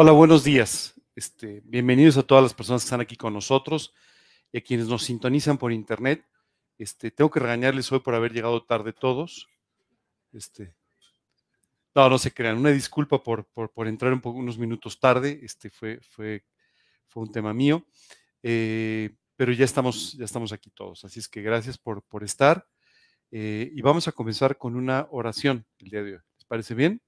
Hola, buenos días. Este, bienvenidos a todas las personas que están aquí con nosotros y a quienes nos sintonizan por internet. Este, tengo que regañarles hoy por haber llegado tarde todos. Este, no, no se crean. Una disculpa por, por, entrar un poco, unos minutos tarde. Este fue, fue, fue un tema mío. Eh, pero ya estamos, ya estamos aquí todos. Así es que gracias por, por estar. Eh, y vamos a comenzar con una oración el día de hoy. ¿Les parece bien?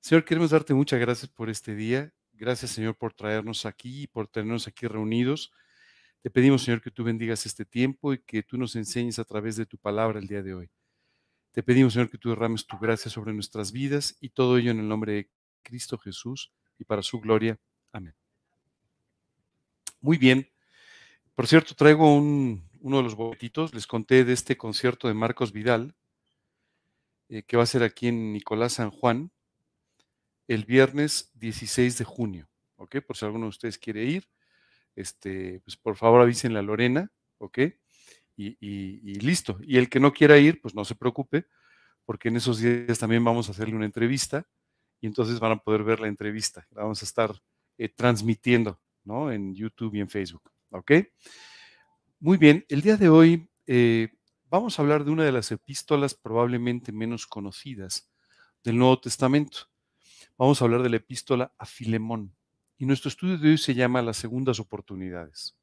Señor, queremos darte muchas gracias por este día. Gracias, Señor, por traernos aquí y por tenernos aquí reunidos. Te pedimos, Señor, que tú bendigas este tiempo y que tú nos enseñes a través de tu palabra el día de hoy. Te pedimos, Señor, que tú derrames tu gracia sobre nuestras vidas y todo ello en el nombre de Cristo Jesús y para su gloria. Amén. Muy bien. Por cierto, traigo uno de los boletitos. Les conté de este concierto de Marcos Vidal, eh, que va a ser aquí en Nicolás San Juan el viernes 16 de junio, ¿ok? Por si alguno de ustedes quiere ir, este, pues por favor avísenle a Lorena, ¿ok? Y, listo. Y el que no quiera ir, pues no se preocupe, porque en esos días también vamos a hacerle una entrevista y entonces van a poder ver la entrevista. La vamos a estar eh, transmitiendo, ¿no? En YouTube y en Facebook, ¿ok? Muy bien, el día de hoy eh, vamos a hablar de una de las epístolas probablemente menos conocidas del Nuevo Testamento. Vamos a hablar de la epístola a Filemón. Y nuestro estudio de hoy se llama Las segundas oportunidades.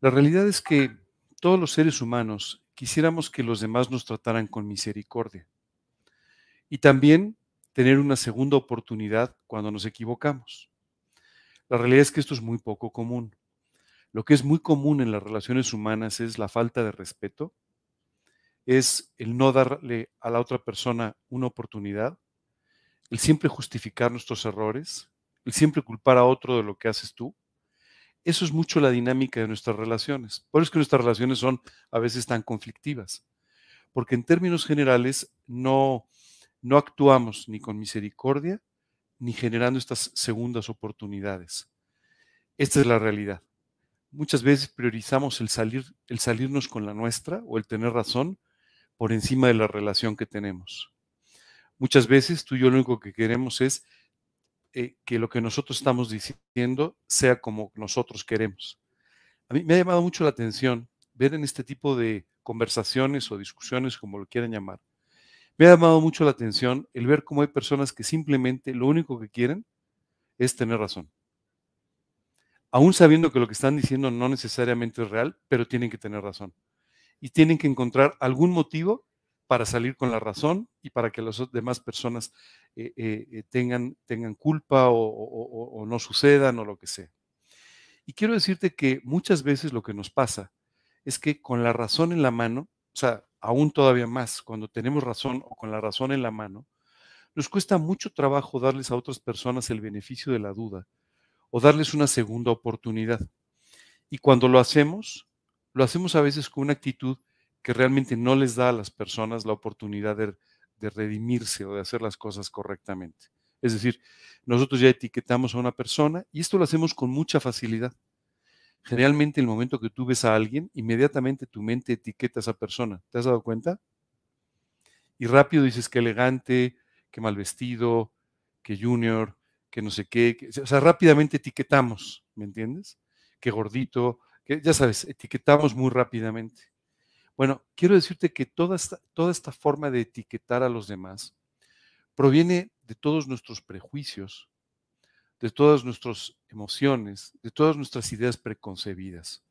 La realidad es que todos los seres humanos quisiéramos que los demás nos trataran con misericordia. Y también tener una segunda oportunidad cuando nos equivocamos. La realidad es que esto es muy poco común. Lo que es muy común en las relaciones humanas es la falta de respeto, es el no darle a la otra persona una oportunidad el siempre justificar nuestros errores, el siempre culpar a otro de lo que haces tú. Eso es mucho la dinámica de nuestras relaciones. Por eso es que nuestras relaciones son a veces tan conflictivas, porque en términos generales no, no actuamos ni con misericordia ni generando estas segundas oportunidades. Esta es la realidad. Muchas veces priorizamos el, salir, el salirnos con la nuestra o el tener razón por encima de la relación que tenemos. Muchas veces tú y yo lo único que queremos es eh, que lo que nosotros estamos diciendo sea como nosotros queremos. A mí me ha llamado mucho la atención ver en este tipo de conversaciones o discusiones, como lo quieran llamar, me ha llamado mucho la atención el ver cómo hay personas que simplemente lo único que quieren es tener razón. Aún sabiendo que lo que están diciendo no necesariamente es real, pero tienen que tener razón. Y tienen que encontrar algún motivo para salir con la razón y para que las demás personas eh, eh, eh, tengan, tengan culpa o, no sucedan o lo que sea. Y quiero decirte que muchas veces lo que nos pasa es que con la razón en la mano, o sea, aún todavía más, cuando tenemos razón o con la razón en la mano, nos cuesta mucho trabajo darles a otras personas el beneficio de la duda o darles una segunda oportunidad. Y cuando lo hacemos, lo hacemos a veces con una actitud que realmente no les da a las personas la oportunidad de, redimirse o de hacer las cosas correctamente. Es decir, nosotros ya etiquetamos a una persona y esto lo hacemos con mucha facilidad. Generalmente, el momento que tú ves a alguien, inmediatamente tu mente etiqueta a esa persona. ¿Te has dado cuenta? Y rápido dices que elegante, que mal vestido, que junior, que no sé qué. o sea, rápidamente etiquetamos, ¿me entiendes? Que gordito, que ya sabes, etiquetamos muy rápidamente. Bueno, quiero decirte que toda esta, toda esta forma de etiquetar a los demás proviene de todos nuestros prejuicios, de todas nuestras emociones, de todas nuestras ideas preconcebidas.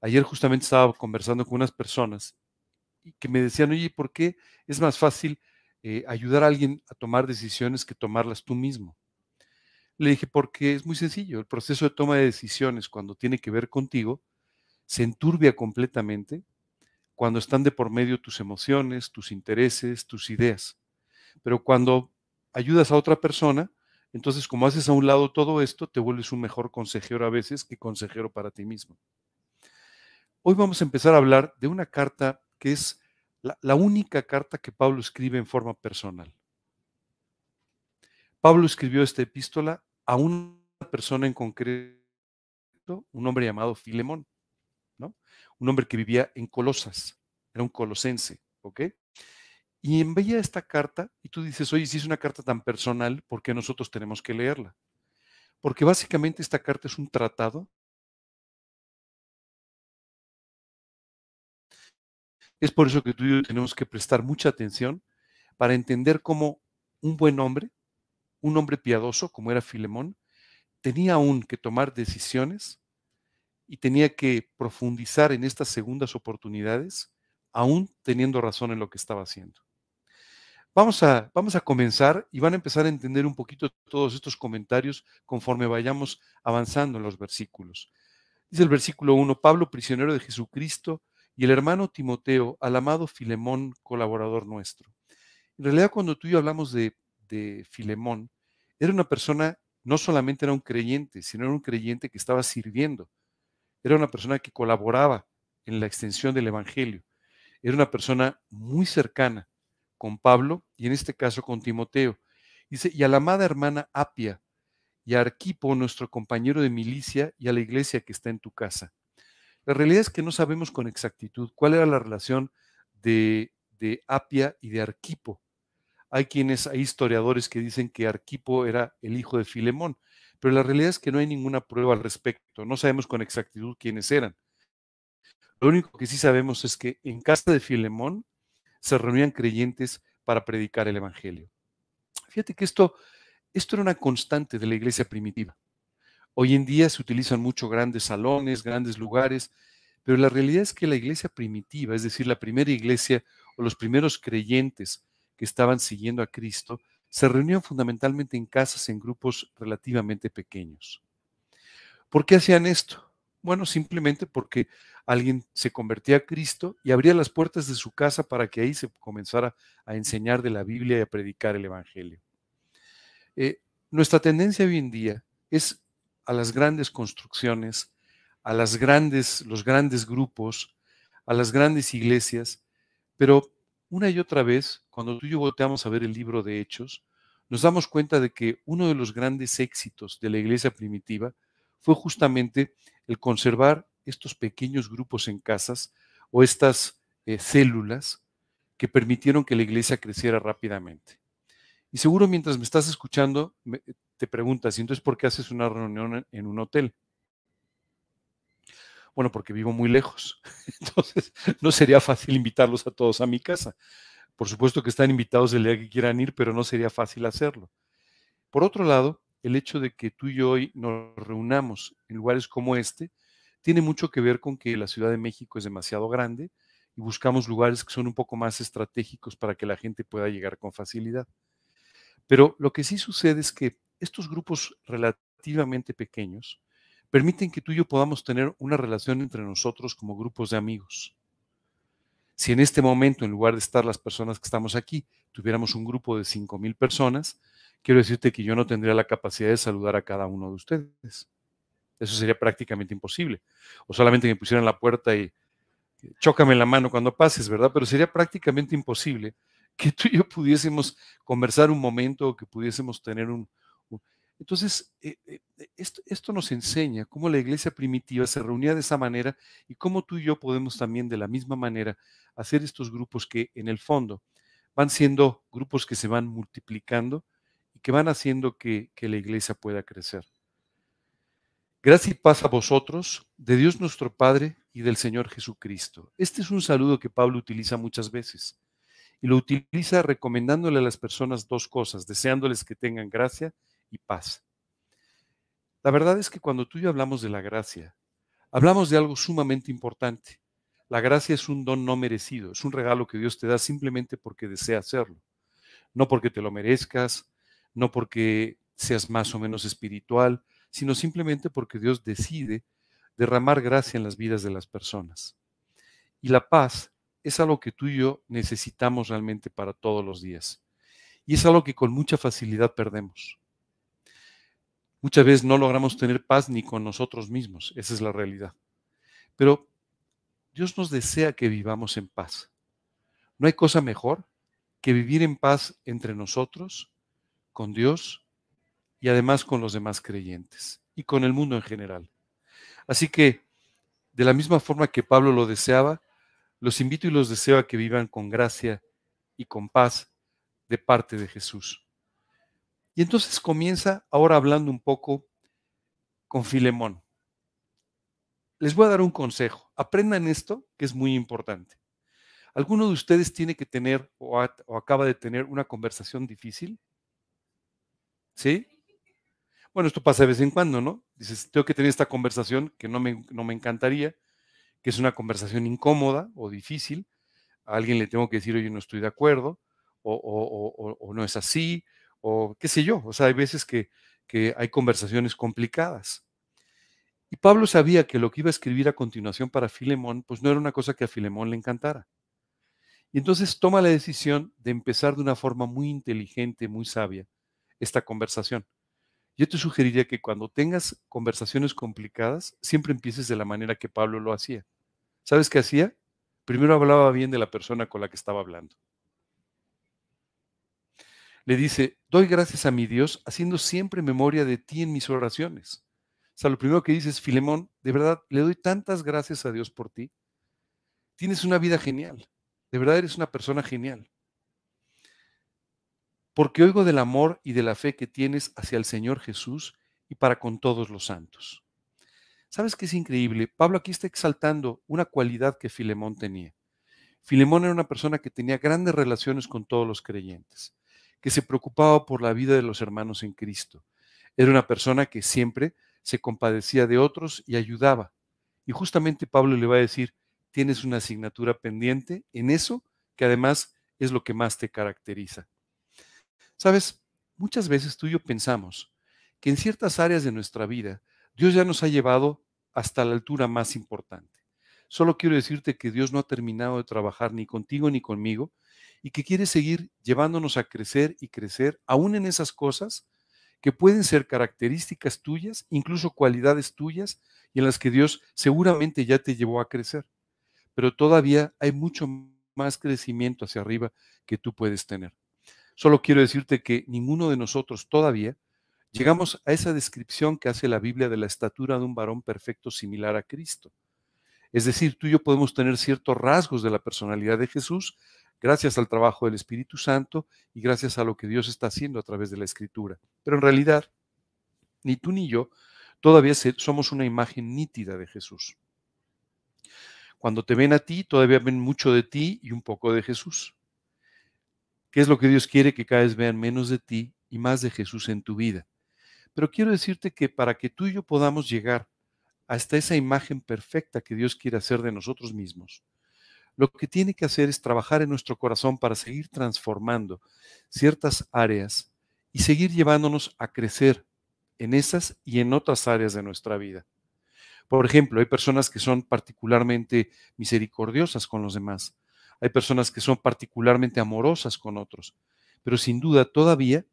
Ayer justamente estaba conversando con unas personas que me decían, oye, ¿por qué es más fácil eh, ayudar a alguien a tomar decisiones que tomarlas tú mismo? Le dije, porque es muy sencillo, el proceso de toma de decisiones cuando tiene que ver contigo se enturbia completamente cuando están de por medio tus emociones, tus intereses, tus ideas. Pero cuando ayudas a otra persona, entonces como haces a un lado todo esto, te vuelves un mejor consejero a veces que consejero para ti mismo. Hoy vamos a empezar a hablar de una carta que es la, la única carta que Pablo escribe en forma personal. Pablo escribió esta epístola a una persona en concreto, un hombre llamado Filemón un hombre que vivía en Colosas, era un colosense, ¿ok? Y envía esta carta y tú dices, oye, si es una carta tan personal, ¿por qué nosotros tenemos que leerla? Porque básicamente esta carta es un tratado. Es por eso que tú y yo tenemos que prestar mucha atención para entender cómo un buen hombre, un hombre piadoso como era Filemón, tenía aún que tomar decisiones y tenía que profundizar en estas segundas oportunidades, aún teniendo razón en lo que estaba haciendo. Vamos a, vamos a comenzar y van a empezar a entender un poquito todos estos comentarios conforme vayamos avanzando en los versículos. Dice el versículo 1, Pablo, prisionero de Jesucristo, y el hermano Timoteo, al amado Filemón, colaborador nuestro. En realidad, cuando tú y yo hablamos de, de Filemón, era una persona, no solamente era un creyente, sino era un creyente que estaba sirviendo. Era una persona que colaboraba en la extensión del Evangelio. Era una persona muy cercana con Pablo y en este caso con Timoteo. Dice, y a la amada hermana Apia y a Arquipo, nuestro compañero de milicia, y a la iglesia que está en tu casa. La realidad es que no sabemos con exactitud cuál era la relación de, Apia y de Arquipo. Hay quienes, hay historiadores que dicen que Arquipo era el hijo de Filemón, pero la realidad es que no hay ninguna prueba al respecto. No sabemos con exactitud quiénes eran. Lo único que sí sabemos es que en casa de Filemón se reunían creyentes para predicar el Evangelio. Fíjate que esto, esto era una constante de la iglesia primitiva. Hoy en día se utilizan mucho grandes salones, grandes lugares, pero la realidad es que la iglesia primitiva, es decir, la primera iglesia o los primeros creyentes que estaban siguiendo a Cristo, se reunían fundamentalmente en casas en grupos relativamente pequeños. ¿Por qué hacían esto? Bueno, simplemente porque alguien se convertía a Cristo y abría las puertas de su casa para que ahí se comenzara a enseñar de la Biblia y a predicar el Evangelio. Eh, nuestra tendencia hoy en día es a las grandes construcciones, a los grandes grupos, a las grandes iglesias, pero una y otra vez, cuando tú y yo volteamos a ver el libro de Hechos, nos damos cuenta de que uno de los grandes éxitos de la iglesia primitiva fue justamente el conservar estos pequeños grupos en casas o estas eh, células que permitieron que la iglesia creciera rápidamente. Y seguro mientras me estás escuchando, te preguntas, ¿y entonces por qué haces una reunión en un hotel? Bueno, porque vivo muy lejos. Entonces, no sería fácil invitarlos a todos a mi casa. Por supuesto que están invitados el día que quieran ir, pero no sería fácil hacerlo. Por otro lado, el hecho de que tú y yo hoy nos reunamos en lugares como este tiene mucho que ver con que la Ciudad de México es demasiado grande y buscamos lugares que son un poco más estratégicos para que la gente pueda llegar con facilidad. Pero lo que sí sucede es que estos grupos relativamente pequeños permiten que tú y yo podamos tener una relación entre nosotros como grupos de amigos. Si en este momento, en lugar de estar las personas que estamos aquí, tuviéramos un grupo de 5.000 personas, quiero decirte que yo no tendría la capacidad de saludar a cada uno de ustedes. Eso sería prácticamente imposible. O solamente me pusieran la puerta y chócame la mano cuando pases, ¿verdad? Pero sería prácticamente imposible que tú y yo pudiésemos conversar un momento o que pudiésemos tener un... Entonces, eh, eh, esto, esto nos enseña cómo la iglesia primitiva se reunía de esa manera y cómo tú y yo podemos también de la misma manera hacer estos grupos que en el fondo van siendo grupos que se van multiplicando y que van haciendo que, que la iglesia pueda crecer. Gracias y paz a vosotros, de Dios nuestro Padre y del Señor Jesucristo. Este es un saludo que Pablo utiliza muchas veces y lo utiliza recomendándole a las personas dos cosas, deseándoles que tengan gracia y paz. La verdad es que cuando tú y yo hablamos de la gracia, hablamos de algo sumamente importante. La gracia es un don no merecido, es un regalo que Dios te da simplemente porque desea hacerlo, no porque te lo merezcas, no porque seas más o menos espiritual, sino simplemente porque Dios decide derramar gracia en las vidas de las personas. Y la paz es algo que tú y yo necesitamos realmente para todos los días. Y es algo que con mucha facilidad perdemos. Muchas veces no logramos tener paz ni con nosotros mismos, esa es la realidad. Pero Dios nos desea que vivamos en paz. No hay cosa mejor que vivir en paz entre nosotros, con Dios y además con los demás creyentes y con el mundo en general. Así que, de la misma forma que Pablo lo deseaba, los invito y los deseo a que vivan con gracia y con paz de parte de Jesús. Y entonces comienza ahora hablando un poco con Filemón. Les voy a dar un consejo. Aprendan esto, que es muy importante. ¿Alguno de ustedes tiene que tener o, acaba de tener una conversación difícil? ¿Sí? Bueno, esto pasa de vez en cuando, ¿no? Dices, tengo que tener esta conversación que no me, no me encantaría, que es una conversación incómoda o difícil. A alguien le tengo que decir, oye, no estoy de acuerdo, o, o no es así, o qué sé yo. O sea, hay veces que, que hay conversaciones complicadas. Y Pablo sabía que lo que iba a escribir a continuación para Filemón, pues no era una cosa que a Filemón le encantara. Y entonces toma la decisión de empezar de una forma muy inteligente, muy sabia, esta conversación. Yo te sugeriría que cuando tengas conversaciones complicadas, siempre empieces de la manera que Pablo lo hacía. ¿Sabes qué hacía? Primero hablaba bien de la persona con la que estaba hablando. Le dice, doy gracias a mi Dios haciendo siempre memoria de ti en mis oraciones. O sea, lo primero que dice es, Filemón, de verdad, le doy tantas gracias a Dios por ti. Tienes una vida genial. De verdad eres una persona genial. Porque oigo del amor y de la fe que tienes hacia el Señor Jesús y para con todos los santos. ¿Sabes qué es increíble? Pablo aquí está exaltando una cualidad que Filemón tenía. Filemón era una persona que tenía grandes relaciones con todos los creyentes, que se preocupaba por la vida de los hermanos en Cristo. Era una persona que siempre se compadecía de otros y ayudaba. Y justamente Pablo le va a decir, tienes una asignatura pendiente en eso que además es lo que más te caracteriza. Sabes, muchas veces tú y yo pensamos que en ciertas áreas de nuestra vida Dios ya nos ha llevado hasta la altura más importante. Solo quiero decirte que Dios no ha terminado de trabajar ni contigo ni conmigo y que quiere seguir llevándonos a crecer y crecer, aún en esas cosas que pueden ser características tuyas, incluso cualidades tuyas, y en las que Dios seguramente ya te llevó a crecer pero todavía hay mucho más crecimiento hacia arriba que tú puedes tener. Solo quiero decirte que ninguno de nosotros todavía llegamos a esa descripción que hace la Biblia de la estatura de un varón perfecto similar a Cristo. Es decir, tú y yo podemos tener ciertos rasgos de la personalidad de Jesús gracias al trabajo del Espíritu Santo y gracias a lo que Dios está haciendo a través de la Escritura. Pero en realidad, ni tú ni yo todavía somos una imagen nítida de Jesús. Cuando te ven a ti, todavía ven mucho de ti y un poco de Jesús. ¿Qué es lo que Dios quiere? Que cada vez vean menos de ti y más de Jesús en tu vida. Pero quiero decirte que para que tú y yo podamos llegar hasta esa imagen perfecta que Dios quiere hacer de nosotros mismos, lo que tiene que hacer es trabajar en nuestro corazón para seguir transformando ciertas áreas y seguir llevándonos a crecer en esas y en otras áreas de nuestra vida. Por ejemplo, hay personas que son particularmente misericordiosas con los demás. Hay personas que son particularmente amorosas con otros. Pero sin duda todavía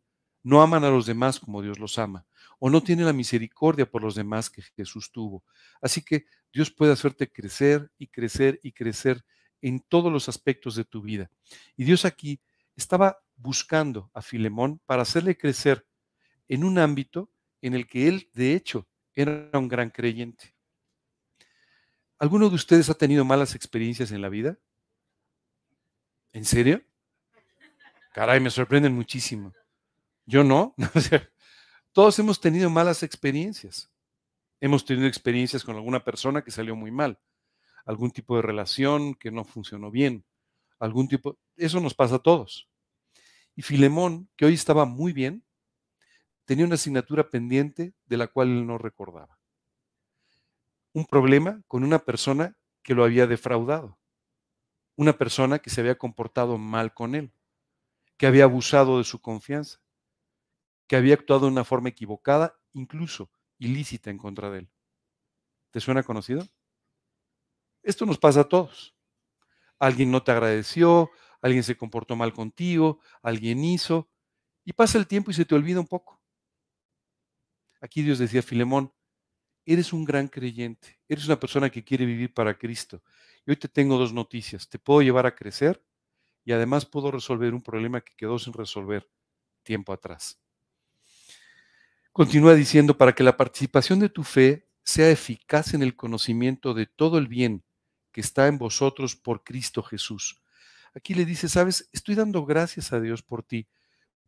no aman a los demás como Dios los ama. O no tienen la misericordia por los demás que Jesús tuvo. Así que Dios puede hacerte crecer y crecer y crecer en todos los aspectos de tu vida. Y Dios aquí estaba buscando a Filemón para hacerle crecer en un ámbito en el que él, de hecho, era un gran creyente. ¿Alguno de ustedes ha tenido malas experiencias en la vida? ¿En serio? Caray, me sorprenden muchísimo. Yo no. Todos hemos tenido malas experiencias. Hemos tenido experiencias con alguna persona que salió muy mal, algún tipo de relación que no funcionó bien, algún tipo... Eso nos pasa a todos. Y Filemón, que hoy estaba muy bien, tenía una asignatura pendiente de la cual él no recordaba un problema con una persona que lo había defraudado, una persona que se había comportado mal con él, que había abusado de su confianza, que había actuado de una forma equivocada, incluso ilícita en contra de él. ¿Te suena conocido? Esto nos pasa a todos. Alguien no te agradeció, alguien se comportó mal contigo, alguien hizo, y pasa el tiempo y se te olvida un poco. Aquí Dios decía, Filemón, eres un gran creyente, eres una persona que quiere vivir para Cristo. Y hoy te tengo dos noticias. Te puedo llevar a crecer y además puedo resolver un problema que quedó sin resolver tiempo atrás. Continúa diciendo, para que la participación de tu fe sea eficaz en el conocimiento de todo el bien que está en vosotros por Cristo Jesús. Aquí le dice, sabes, estoy dando gracias a Dios por ti.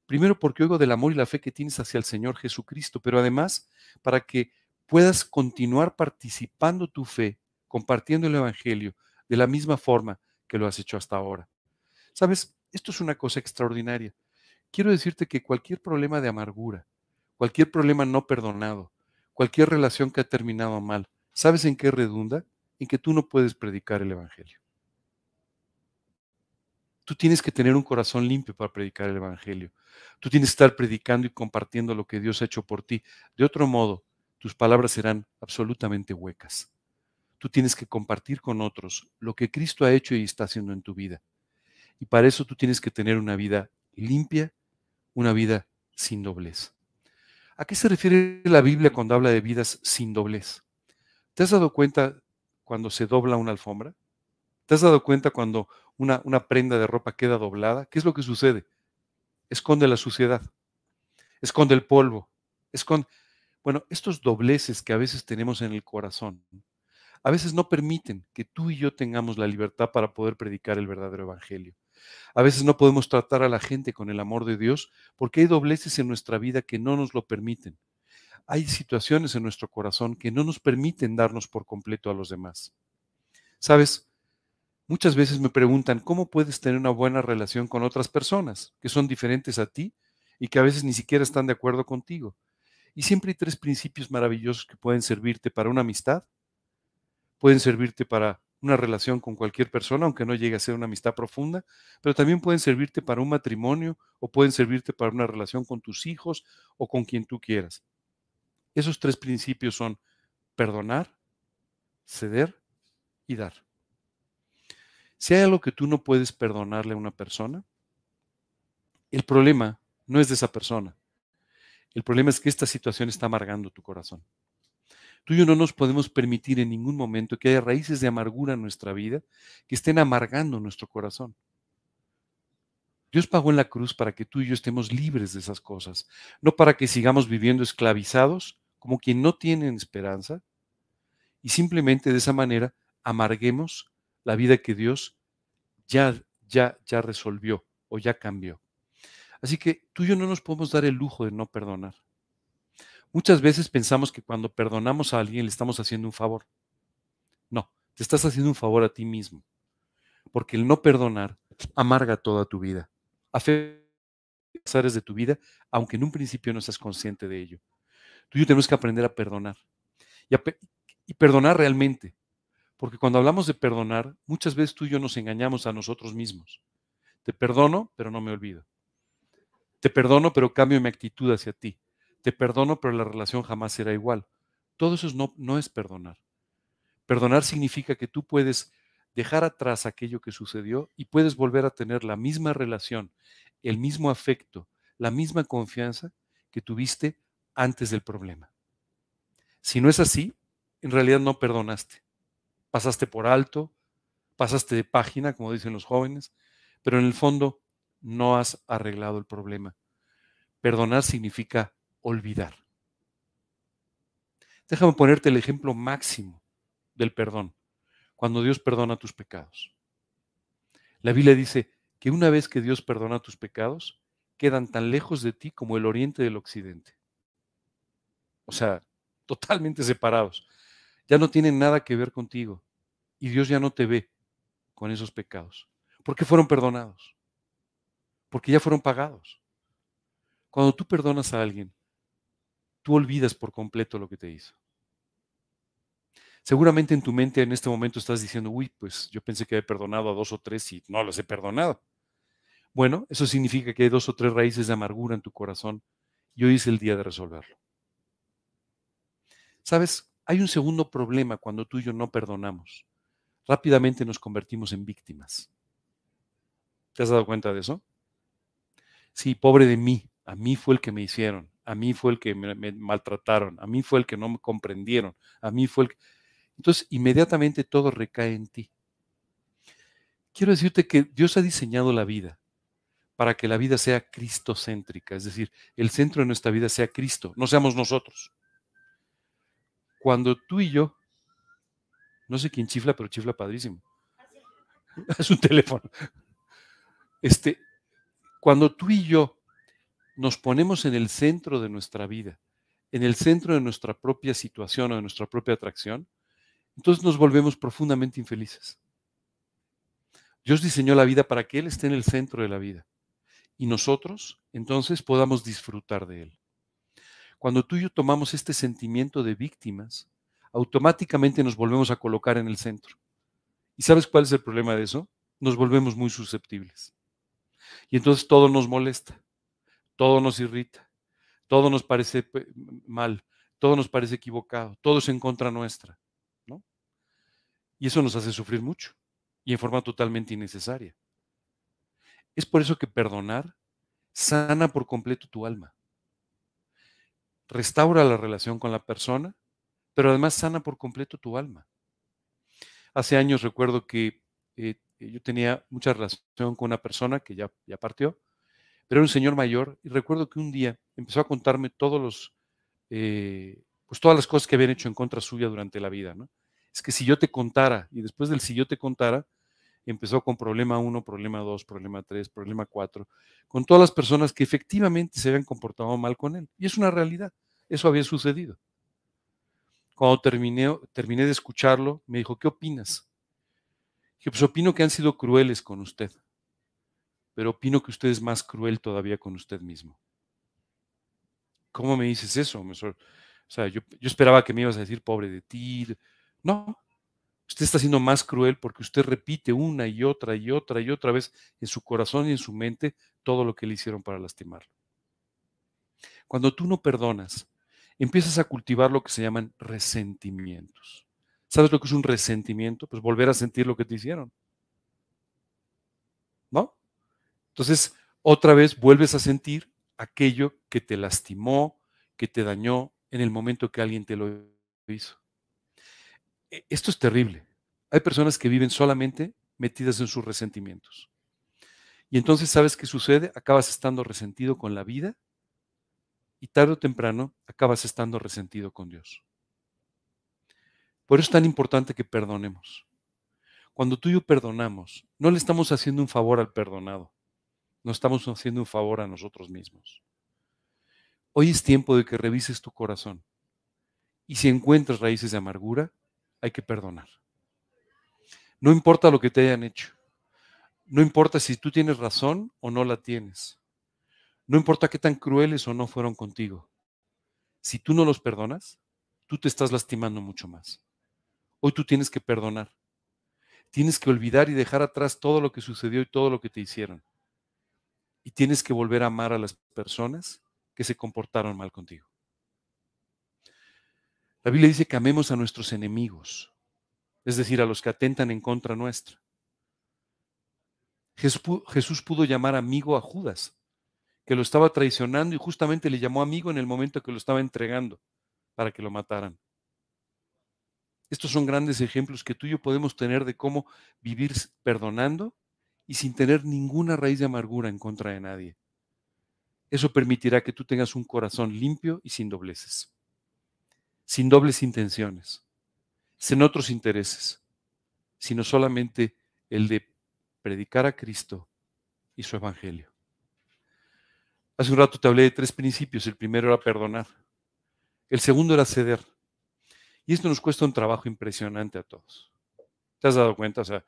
Primero porque oigo del amor y la fe que tienes hacia el Señor Jesucristo, pero además para que puedas continuar participando tu fe, compartiendo el Evangelio de la misma forma que lo has hecho hasta ahora. Sabes, esto es una cosa extraordinaria. Quiero decirte que cualquier problema de amargura, cualquier problema no perdonado, cualquier relación que ha terminado mal, ¿sabes en qué redunda? En que tú no puedes predicar el Evangelio. Tú tienes que tener un corazón limpio para predicar el Evangelio. Tú tienes que estar predicando y compartiendo lo que Dios ha hecho por ti. De otro modo, tus palabras serán absolutamente huecas. Tú tienes que compartir con otros lo que Cristo ha hecho y está haciendo en tu vida. Y para eso tú tienes que tener una vida limpia, una vida sin doblez. ¿A qué se refiere la Biblia cuando habla de vidas sin doblez? ¿Te has dado cuenta cuando se dobla una alfombra? ¿Te has dado cuenta cuando una, una prenda de ropa queda doblada? ¿Qué es lo que sucede? Esconde la suciedad, esconde el polvo, esconde... Bueno, estos dobleces que a veces tenemos en el corazón, a veces no permiten que tú y yo tengamos la libertad para poder predicar el verdadero evangelio. A veces no podemos tratar a la gente con el amor de Dios porque hay dobleces en nuestra vida que no nos lo permiten. Hay situaciones en nuestro corazón que no nos permiten darnos por completo a los demás. Sabes, muchas veces me preguntan, ¿cómo puedes tener una buena relación con otras personas que son diferentes a ti y que a veces ni siquiera están de acuerdo contigo? Y siempre hay tres principios maravillosos que pueden servirte para una amistad, pueden servirte para una relación con cualquier persona, aunque no llegue a ser una amistad profunda, pero también pueden servirte para un matrimonio o pueden servirte para una relación con tus hijos o con quien tú quieras. Esos tres principios son perdonar, ceder y dar. Si hay algo que tú no puedes perdonarle a una persona, el problema no es de esa persona. El problema es que esta situación está amargando tu corazón. Tú y yo no nos podemos permitir en ningún momento que haya raíces de amargura en nuestra vida que estén amargando nuestro corazón. Dios pagó en la cruz para que tú y yo estemos libres de esas cosas, no para que sigamos viviendo esclavizados como quien no tienen esperanza y simplemente de esa manera amarguemos la vida que Dios ya ya ya resolvió o ya cambió. Así que tú y yo no nos podemos dar el lujo de no perdonar. Muchas veces pensamos que cuando perdonamos a alguien le estamos haciendo un favor. No, te estás haciendo un favor a ti mismo. Porque el no perdonar amarga toda tu vida. Afecta áreas de tu vida, aunque en un principio no seas consciente de ello. Tú y yo tenemos que aprender a perdonar. Y, perdonar realmente. Porque cuando hablamos de perdonar, muchas veces tú y yo nos engañamos a nosotros mismos. Te perdono, pero no me olvido. Te perdono, pero cambio mi actitud hacia ti te perdono, pero la relación jamás será igual. Todo eso no es perdonar. Perdonar significa que tú puedes dejar atrás aquello que sucedió y puedes volver a tener la misma relación, el mismo afecto, la misma confianza que tuviste antes del problema. Si no es así, en realidad no perdonaste. Pasaste por alto, pasaste de página, como dicen los jóvenes, pero en el fondo no has arreglado el problema. Perdonar significa olvidar. Déjame ponerte el ejemplo máximo del perdón, cuando Dios perdona tus pecados. La Biblia dice que una vez que Dios perdona tus pecados, quedan tan lejos de ti como el oriente del occidente. O sea, totalmente separados. Ya no tienen nada que ver contigo y Dios ya no te ve con esos pecados. Porque fueron perdonados. Porque ya fueron pagados. Cuando tú perdonas a alguien, tú olvidas por completo lo que te hizo. Seguramente en tu mente en este momento estás diciendo, uy, pues yo pensé que había perdonado a dos o tres y no los he perdonado. Bueno, eso significa que hay dos o tres raíces de amargura en tu corazón y hoy es el día de resolverlo. Sabes, hay un segundo problema cuando tú y yo no perdonamos. Rápidamente nos convertimos en víctimas. ¿Te has dado cuenta de eso? Sí, pobre de mí, a mí fue el que me hicieron a mí fue el que me, maltrataron, a mí fue el que no me comprendieron, a mí fue el que... Entonces, inmediatamente todo recae en ti. Quiero decirte que Dios ha diseñado la vida para que la vida sea cristocéntrica, es decir, el centro de nuestra vida sea Cristo, no seamos nosotros. Cuando tú y yo, no sé quién chifla, pero chifla padrísimo. Es un teléfono. este, cuando tú y yo nos ponemos en el centro de nuestra vida, en el centro de nuestra propia situación o de nuestra propia atracción, entonces nos volvemos profundamente infelices. Dios diseñó la vida para que Él esté en el centro de la vida y nosotros entonces podamos disfrutar de Él. Cuando tú y yo tomamos este sentimiento de víctimas, automáticamente nos volvemos a colocar en el centro. ¿Y sabes cuál es el problema de eso? Nos volvemos muy susceptibles. Y entonces todo nos molesta, todo nos irrita, todo nos parece mal, todo nos parece equivocado, todo es en contra nuestra. Y eso nos hace sufrir mucho y en forma totalmente innecesaria. Es por eso que perdonar sana por completo tu alma. Restaura la relación con la persona, pero además sana por completo tu alma. Hace años recuerdo que eh, yo tenía mucha relación con una persona que ya, ya partió, pero era un señor mayor y recuerdo que un día empezó a contarme todos los, eh, pues todas las cosas que habían hecho en contra suya durante la vida. ¿no? Que si yo te contara, y después del si yo te contara, empezó con problema 1, problema 2, problema 3, problema 4, con todas las personas que efectivamente se habían comportado mal con él. Y es una realidad, eso había sucedido. Cuando terminé, terminé de escucharlo, me dijo, ¿qué opinas? Dije, pues opino que han sido crueles con usted, pero opino que usted es más cruel todavía con usted mismo. ¿Cómo me dices eso? o sea, yo, yo esperaba que me ibas a decir, pobre de ti. No, Usted está siendo más cruel porque usted repite una y otra y otra y otra vez en su corazón y en su mente todo lo que le hicieron para lastimarlo. Cuando tú no perdonas, empiezas a cultivar lo que se llaman resentimientos. ¿Sabes lo que es un resentimiento? Pues volver a sentir lo que te hicieron. ¿No? Entonces, otra vez vuelves a sentir aquello que te lastimó, que te dañó en el momento que alguien te lo hizo. E, esto es terrible. Hay personas que viven solamente metidas en sus resentimientos. Y entonces, ¿sabes qué sucede? Acabas estando resentido con la vida y tarde o temprano acabas estando resentido con Dios. Por eso es tan importante que perdonemos. Cuando tú y yo perdonamos, no le estamos haciendo un favor al perdonado, no estamos haciendo un favor a nosotros mismos. Hoy es tiempo de que revises tu corazón y si encuentras raíces de amargura, hay que perdonar. No importa lo que te hayan hecho. No importa si tú tienes razón o no la tienes. No importa qué tan crueles o no fueron contigo. Si tú no los perdonas, tú te estás lastimando mucho más. Hoy tú tienes que perdonar. Tienes que olvidar y dejar atrás todo lo que sucedió y todo lo que te hicieron. Y tienes que volver a amar a las personas que se comportaron mal contigo. La Biblia dice que amemos a nuestros enemigos, es decir, a los que atentan en contra nuestra. Jesús pudo llamar amigo a Judas, que lo estaba traicionando y justamente le llamó amigo en el momento que lo estaba entregando para que lo mataran. Estos son grandes ejemplos que tú y yo podemos tener de cómo vivir perdonando y sin tener ninguna raíz de amargura en contra de nadie. Eso permitirá que tú tengas un corazón limpio y sin dobleces sin dobles intenciones, sin otros intereses, sino solamente el de predicar a Cristo y su Evangelio. Hace un rato te hablé de tres principios. El primero era perdonar. El segundo era ceder. Y esto nos cuesta un trabajo impresionante a todos. ¿Te has dado cuenta? O sea,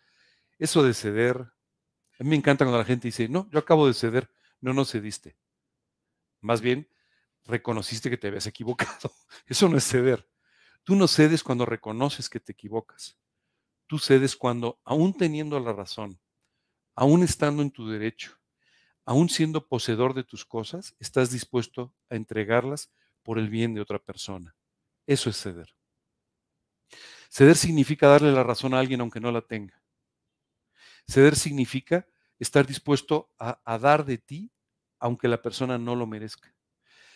eso de ceder, a mí me encanta cuando la gente dice, no, yo acabo de ceder. No, no cediste. Más bien, reconociste que te habías equivocado. Eso no es ceder. Tú no cedes cuando reconoces que te equivocas. Tú cedes cuando, aún teniendo la razón, aún estando en tu derecho, aún siendo poseedor de tus cosas, estás dispuesto a entregarlas por el bien de otra persona. Eso es ceder. Ceder significa darle la razón a alguien aunque no la tenga. Ceder significa estar dispuesto a, a dar de ti aunque la persona no lo merezca.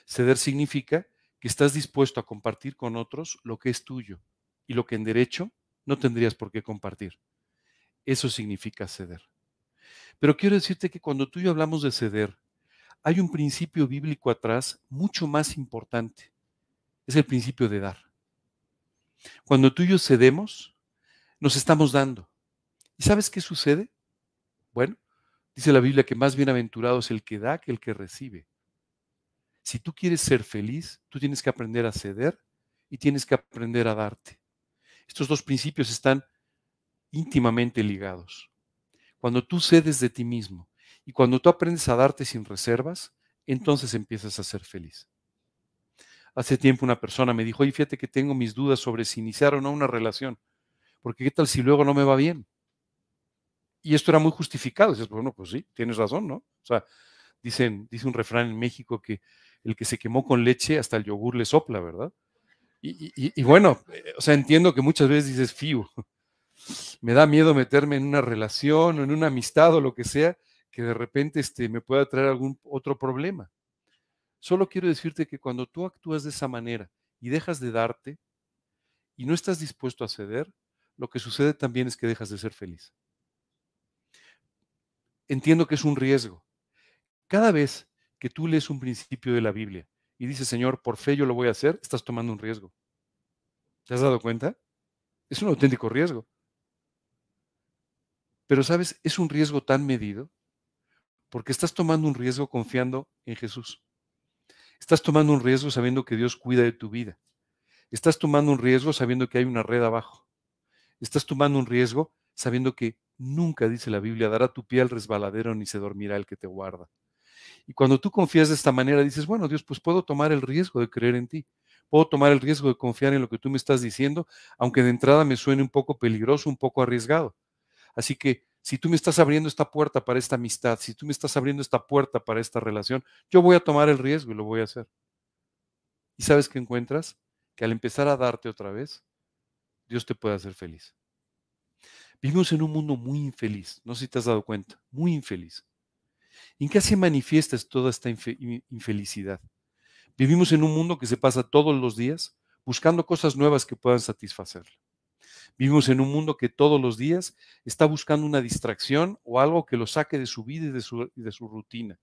Ceder significa que estás dispuesto a compartir con otros lo que es tuyo y lo que en derecho no tendrías por qué compartir. Eso significa ceder. Pero quiero decirte que cuando tú y yo hablamos de ceder, hay un principio bíblico atrás mucho más importante. Es el principio de dar. Cuando tú y yo cedemos, nos estamos dando. ¿Y sabes qué sucede? Bueno, Dice la Biblia que más bienaventurado es el que da que el que recibe. Si tú quieres ser feliz, tú tienes que aprender a ceder y tienes que aprender a darte. Estos dos principios están íntimamente ligados. Cuando tú cedes de ti mismo y cuando tú aprendes a darte sin reservas, entonces empiezas a ser feliz. Hace tiempo una persona me dijo, oye, fíjate que tengo mis dudas sobre si iniciar o no una relación, porque qué tal si luego no me va bien. Y esto era muy justificado. Dices, bueno, pues sí, tienes razón, ¿no? O sea, dicen, dice un refrán en México que el que se quemó con leche hasta el yogur le sopla, ¿verdad? Y, bueno, eh, o sea, entiendo que muchas veces dices, fiu, me da miedo meterme en una relación o en una amistad o lo que sea, que de repente este, me pueda traer algún otro problema. Solo quiero decirte que cuando tú actúas de esa manera y dejas de darte y no estás dispuesto a ceder, lo que sucede también es que dejas de ser feliz. Entiendo que es un riesgo. Cada vez que tú lees un principio de la Biblia y dices, Señor, por fe yo lo voy a hacer, estás tomando un riesgo. ¿Te has dado cuenta? Es un auténtico riesgo. Pero sabes, es un riesgo tan medido porque estás tomando un riesgo confiando en Jesús. Estás tomando un riesgo sabiendo que Dios cuida de tu vida. Estás tomando un riesgo sabiendo que hay una red abajo. Estás tomando un riesgo sabiendo que nunca, dice la Biblia, dará tu pie al resbaladero ni se dormirá el que te guarda. Y cuando tú confías de esta manera, dices, bueno, Dios, pues puedo tomar el riesgo de creer en ti. Puedo tomar el riesgo de confiar en lo que tú me estás diciendo, aunque de entrada me suene un poco peligroso, un poco arriesgado. Así que si tú me estás abriendo esta puerta para esta amistad, si tú me estás abriendo esta puerta para esta relación, yo voy a tomar el riesgo y lo voy a hacer. ¿Y sabes qué encuentras? Que al empezar a darte otra vez, Dios te puede hacer feliz. Vivimos en un mundo muy infeliz, no sé si te has dado cuenta, muy infeliz. ¿En qué se manifiesta toda esta infelicidad? Vivimos en un mundo que se pasa todos los días buscando cosas nuevas que puedan satisfacerlo. Vivimos en un mundo que todos los días está buscando una distracción o algo que lo saque de su vida y de su, de su rutina.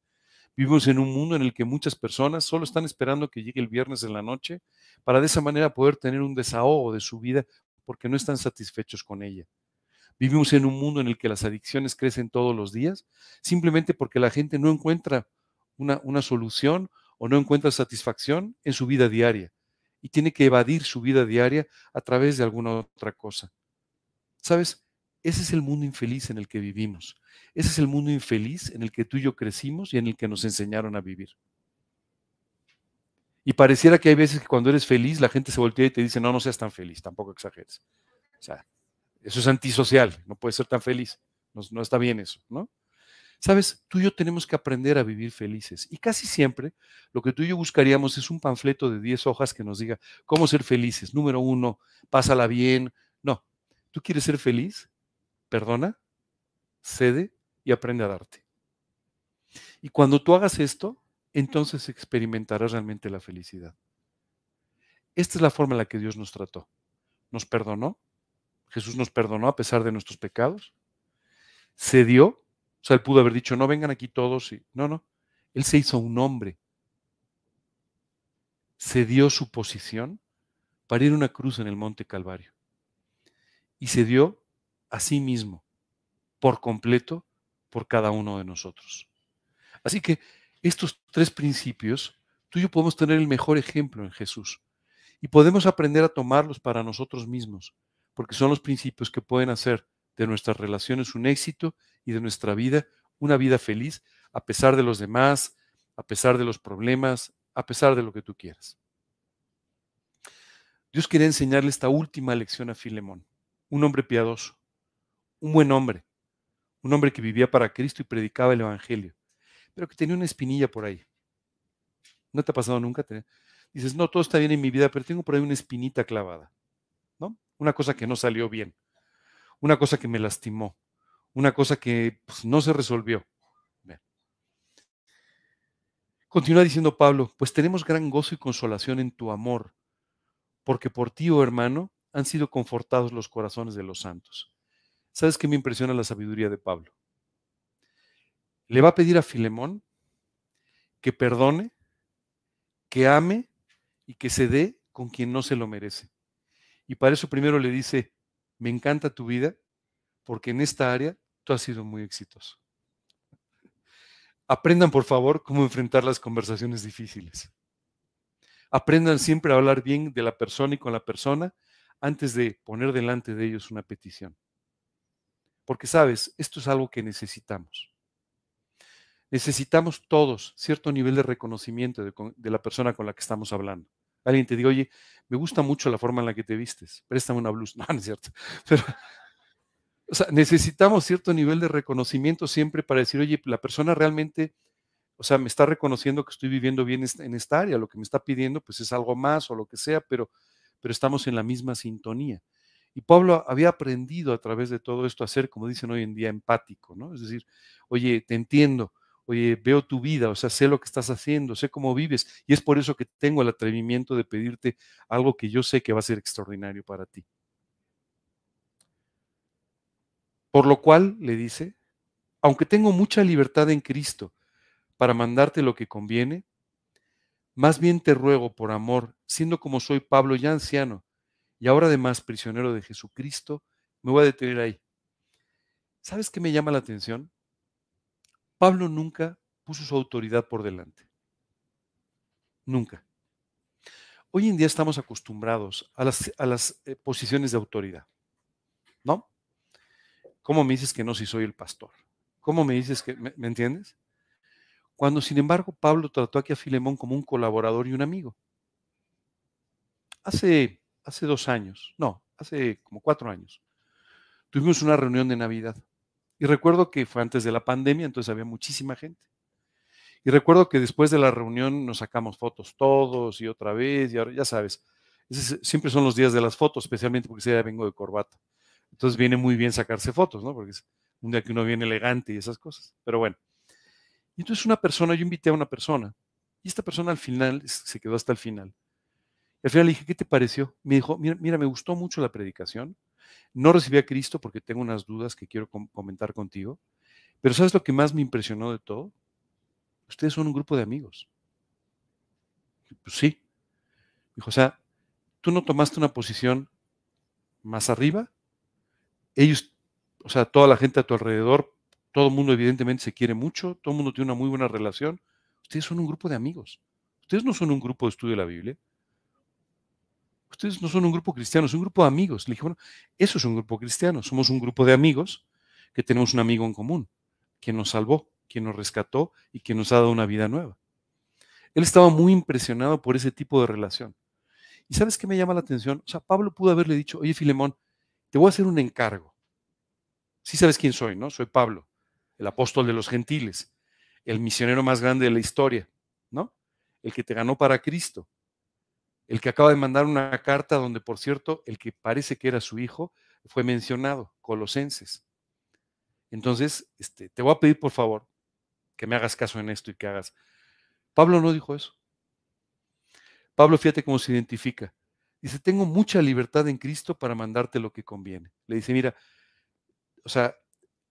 Vivimos en un mundo en el que muchas personas solo están esperando que llegue el viernes en la noche para de esa manera poder tener un desahogo de su vida porque no están satisfechos con ella. Vivimos en un mundo en el que las adicciones crecen todos los días simplemente porque la gente no encuentra una, una solución o no encuentra satisfacción en su vida diaria y tiene que evadir su vida diaria a través de alguna otra cosa. ¿Sabes? Ese es el mundo infeliz en el que vivimos. Ese es el mundo infeliz en el que tú y yo crecimos y en el que nos enseñaron a vivir. Y pareciera que hay veces que cuando eres feliz la gente se voltea y te dice, no, no seas tan feliz, tampoco exageres. O sea, eso es antisocial, no puedes ser tan feliz, no, no está bien eso, ¿no? Sabes, tú y yo tenemos que aprender a vivir felices. Y casi siempre lo que tú y yo buscaríamos es un panfleto de 10 hojas que nos diga cómo ser felices. Número uno, pásala bien. No, tú quieres ser feliz, perdona, cede y aprende a darte. Y cuando tú hagas esto, entonces experimentarás realmente la felicidad. Esta es la forma en la que Dios nos trató. Nos perdonó. Jesús nos perdonó a pesar de nuestros pecados. Cedió o sea, él pudo haber dicho, no vengan aquí todos. Y... No, no. Él se hizo un hombre. Se dio su posición para ir a una cruz en el Monte Calvario. Y se dio a sí mismo, por completo, por cada uno de nosotros. Así que estos tres principios, tú y yo podemos tener el mejor ejemplo en Jesús. Y podemos aprender a tomarlos para nosotros mismos, porque son los principios que pueden hacer de nuestras relaciones un éxito y de nuestra vida una vida feliz a pesar de los demás, a pesar de los problemas, a pesar de lo que tú quieras. Dios quería enseñarle esta última lección a Filemón, un hombre piadoso, un buen hombre, un hombre que vivía para Cristo y predicaba el Evangelio, pero que tenía una espinilla por ahí. ¿No te ha pasado nunca? Dices, no, todo está bien en mi vida, pero tengo por ahí una espinita clavada. Una cosa que no salió bien una cosa que me lastimó, una cosa que pues, no se resolvió. Continúa diciendo Pablo, pues tenemos gran gozo y consolación en tu amor, porque por ti, oh hermano, han sido confortados los corazones de los santos. ¿Sabes qué me impresiona la sabiduría de Pablo? Le va a pedir a Filemón que perdone, que ame y que se dé con quien no se lo merece. Y para eso primero le dice, me encanta tu vida porque en esta área tú has sido muy exitoso. Aprendan, por favor, cómo enfrentar las conversaciones difíciles. Aprendan siempre a hablar bien de la persona y con la persona antes de poner delante de ellos una petición. Porque, sabes, esto es algo que necesitamos. Necesitamos todos cierto nivel de reconocimiento de, la persona con la que estamos hablando. Alguien te diga, oye, me gusta mucho la forma en la que te vistes, préstame una blusa. No, no es cierto. Pero, o sea, necesitamos cierto nivel de reconocimiento siempre para decir, oye, la persona realmente, o sea, me está reconociendo que estoy viviendo bien en esta área, lo que me está pidiendo, pues es algo más o lo que sea, pero, pero estamos en la misma sintonía. Y Pablo había aprendido a través de todo esto a ser, como dicen hoy en día, empático, ¿no? Es decir, oye, te entiendo, oye, veo tu vida, o sea, sé lo que estás haciendo, sé cómo vives, y es por eso que tengo el atrevimiento de pedirte algo que yo sé que va a ser extraordinario para ti. Por lo cual, le dice, aunque tengo mucha libertad en Cristo para mandarte lo que conviene, más bien te ruego por amor, siendo como soy Pablo ya anciano y ahora además prisionero de Jesucristo, me voy a detener ahí. ¿Sabes qué me llama la atención? Pablo nunca puso su autoridad por delante. Nunca. Hoy en día estamos acostumbrados a las, a las eh, posiciones de autoridad, ¿no? ¿Cómo me dices que no si soy el pastor? ¿Cómo me dices que, me, entiendes? Cuando sin embargo Pablo trató aquí a Filemón como un colaborador y un amigo. Hace, hace dos años, no, hace como cuatro años, tuvimos una reunión de Navidad. Y recuerdo que fue antes de la pandemia, entonces había muchísima gente. Y recuerdo que después de la reunión nos sacamos fotos todos y otra vez, y ahora ya sabes, siempre son los días de las fotos, especialmente porque ya vengo de corbata. Entonces viene muy bien sacarse fotos, ¿no? Porque es un día que uno viene elegante y esas cosas. Pero bueno. Y entonces una persona, yo invité a una persona, y esta persona al final se quedó hasta el final. Y al final le dije, ¿qué te pareció? Me dijo, mira, mira, me gustó mucho la predicación. No recibí a Cristo porque tengo unas dudas que quiero comentar contigo. Pero ¿sabes lo que más me impresionó de todo? Ustedes son un grupo de amigos. Pues sí. Dijo, o sea, tú no tomaste una posición más arriba ellos, o sea, toda la gente a tu alrededor, todo el mundo evidentemente se quiere mucho, todo el mundo tiene una muy buena relación. Ustedes son un grupo de amigos. Ustedes no son un grupo de estudio de la Biblia. Ustedes no son un grupo cristiano, son un grupo de amigos. Le dije, bueno, eso es un grupo cristiano. Somos un grupo de amigos que tenemos un amigo en común, quien nos salvó, quien nos rescató y quien nos ha dado una vida nueva. Él estaba muy impresionado por ese tipo de relación. ¿Y sabes qué me llama la atención? O sea, Pablo pudo haberle dicho, oye, Filemón, te voy a hacer un encargo. Sí sabes quién soy, ¿no? Soy Pablo, el apóstol de los gentiles, el misionero más grande de la historia, ¿no? El que te ganó para Cristo, el que acaba de mandar una carta donde, por cierto, el que parece que era su hijo fue mencionado, Colosenses. Entonces, este, te voy a pedir, por favor, que me hagas caso en esto y que hagas. Pablo no dijo eso. Pablo, fíjate cómo se identifica. Dice, tengo mucha libertad en Cristo para mandarte lo que conviene. Le dice, mira, o sea,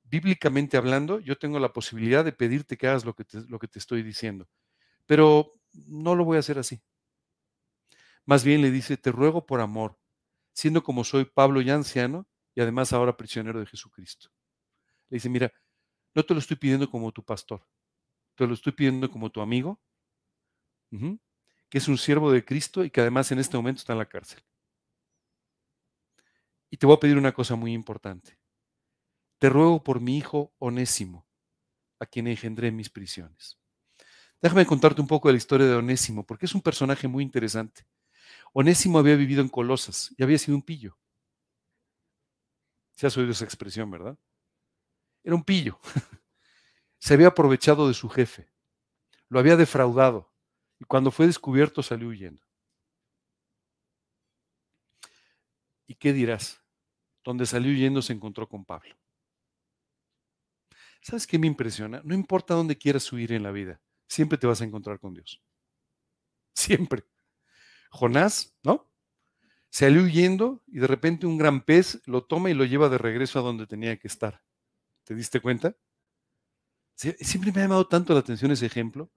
bíblicamente hablando, yo tengo la posibilidad de pedirte que hagas lo que te, lo que te estoy diciendo, pero no lo voy a hacer así. Más bien le dice, te ruego por amor, siendo como soy Pablo ya anciano y además ahora prisionero de Jesucristo. Le dice, mira, no te lo estoy pidiendo como tu pastor, te lo estoy pidiendo como tu amigo, que es un siervo de Cristo y que además en este momento está en la cárcel. Y te voy a pedir una cosa muy importante. Te ruego por mi hijo Onésimo, a quien engendré en mis prisiones. Déjame contarte un poco de la historia de Onésimo, porque es un personaje muy interesante. Onésimo había vivido en Colosas y había sido un pillo. Se has oído esa expresión, ¿verdad? Era un pillo. Se había aprovechado de su jefe. Lo había defraudado y cuando fue descubierto salió huyendo. ¿Y qué dirás? Donde salió huyendo se encontró con Pablo. ¿Sabes qué me impresiona? No importa dónde quieras huir en la vida, siempre te vas a encontrar con Dios. Siempre. Jonás, ¿no? Salió huyendo y de repente un gran pez lo toma y lo lleva de regreso a donde tenía que estar. ¿Te diste cuenta? Siempre me ha llamado tanto la atención ese ejemplo.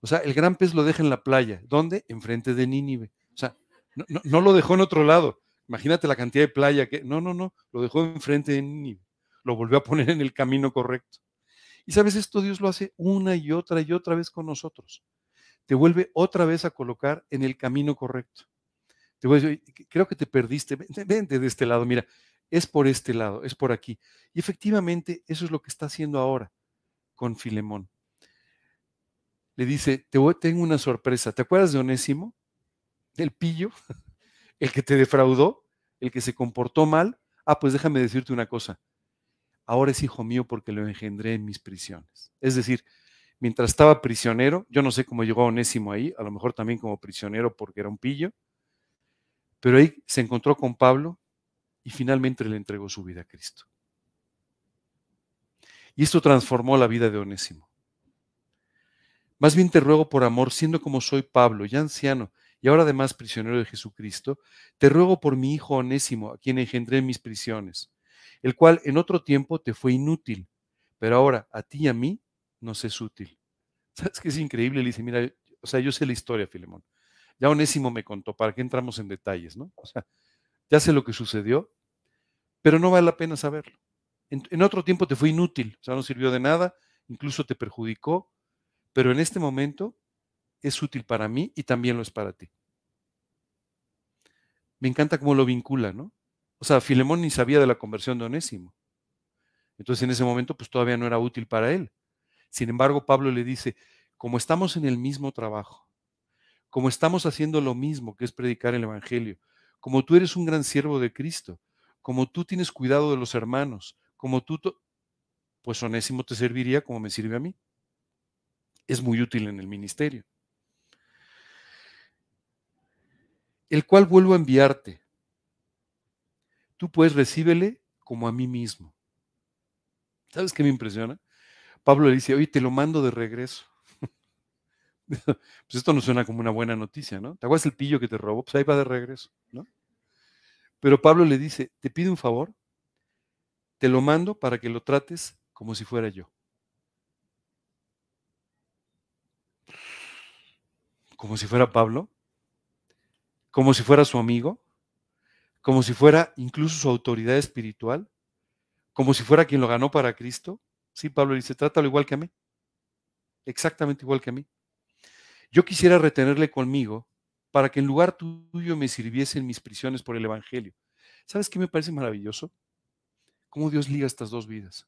O sea, el gran pez lo deja en la playa. ¿Dónde? Enfrente de Nínive. O sea, no, lo dejó en otro lado. Imagínate la cantidad de playa que. No, no, no. Lo dejó enfrente de Nínive. Lo volvió a poner en el camino correcto. Y sabes, esto Dios lo hace una y otra y otra vez con nosotros. Te vuelve otra vez a colocar en el camino correcto. Te voy a decir, creo que te perdiste, vente de este lado, mira, es por este lado, es por aquí. Y efectivamente, eso es lo que está haciendo ahora con Filemón. Le dice, te voy, tengo una sorpresa. ¿Te acuerdas de Onésimo? El pillo, el que te defraudó, el que se comportó mal. Ah, pues déjame decirte una cosa. Ahora es hijo mío porque lo engendré en mis prisiones. Es decir, mientras estaba prisionero, yo no sé cómo llegó Onésimo ahí, a lo mejor también como prisionero porque era un pillo, pero ahí se encontró con Pablo y finalmente le entregó su vida a Cristo. Y esto transformó la vida de Onésimo. Más bien te ruego por amor, siendo como soy Pablo, ya anciano, y ahora además prisionero de Jesucristo, te ruego por mi hijo Onésimo, a quien engendré en mis prisiones, el cual en otro tiempo te fue inútil, pero ahora a ti y a mí nos es útil. ¿Sabes qué es increíble? Le dice, mira, o sea, yo sé la historia, Filemón. Ya Onésimo me contó, ¿para qué entramos en detalles, no? O sea, ya sé lo que sucedió, pero no vale la pena saberlo. En, otro tiempo te fue inútil, o sea, no sirvió de nada, incluso te perjudicó, pero en este momento es útil para mí y también lo es para ti. Me encanta cómo lo vincula, ¿no? O sea, Filemón ni sabía de la conversión de Onésimo. Entonces en ese momento pues todavía no era útil para él. Sin embargo, Pablo le dice, como estamos en el mismo trabajo, como estamos haciendo lo mismo que es predicar el Evangelio, como tú eres un gran siervo de Cristo, como tú tienes cuidado de los hermanos, como tú, pues Onésimo te serviría como me sirve a mí. Es muy útil en el ministerio. El cual vuelvo a enviarte. Tú pues recíbele como a mí mismo. ¿Sabes qué me impresiona? Pablo le dice, oye, te lo mando de regreso. pues esto no suena como una buena noticia, ¿no? ¿Te acuerdas el pillo que te robó? Pues ahí va de regreso, ¿no? Pero Pablo le dice, te pido un favor, te lo mando para que lo trates como si fuera yo. Como si fuera Pablo, como si fuera su amigo, como si fuera incluso su autoridad espiritual, como si fuera quien lo ganó para Cristo. Sí, Pablo dice, trátalo igual que a mí, exactamente igual que a mí. Yo quisiera retenerle conmigo para que en lugar tuyo me sirviese en mis prisiones por el Evangelio. ¿Sabes qué me parece maravilloso? Cómo Dios liga estas dos vidas.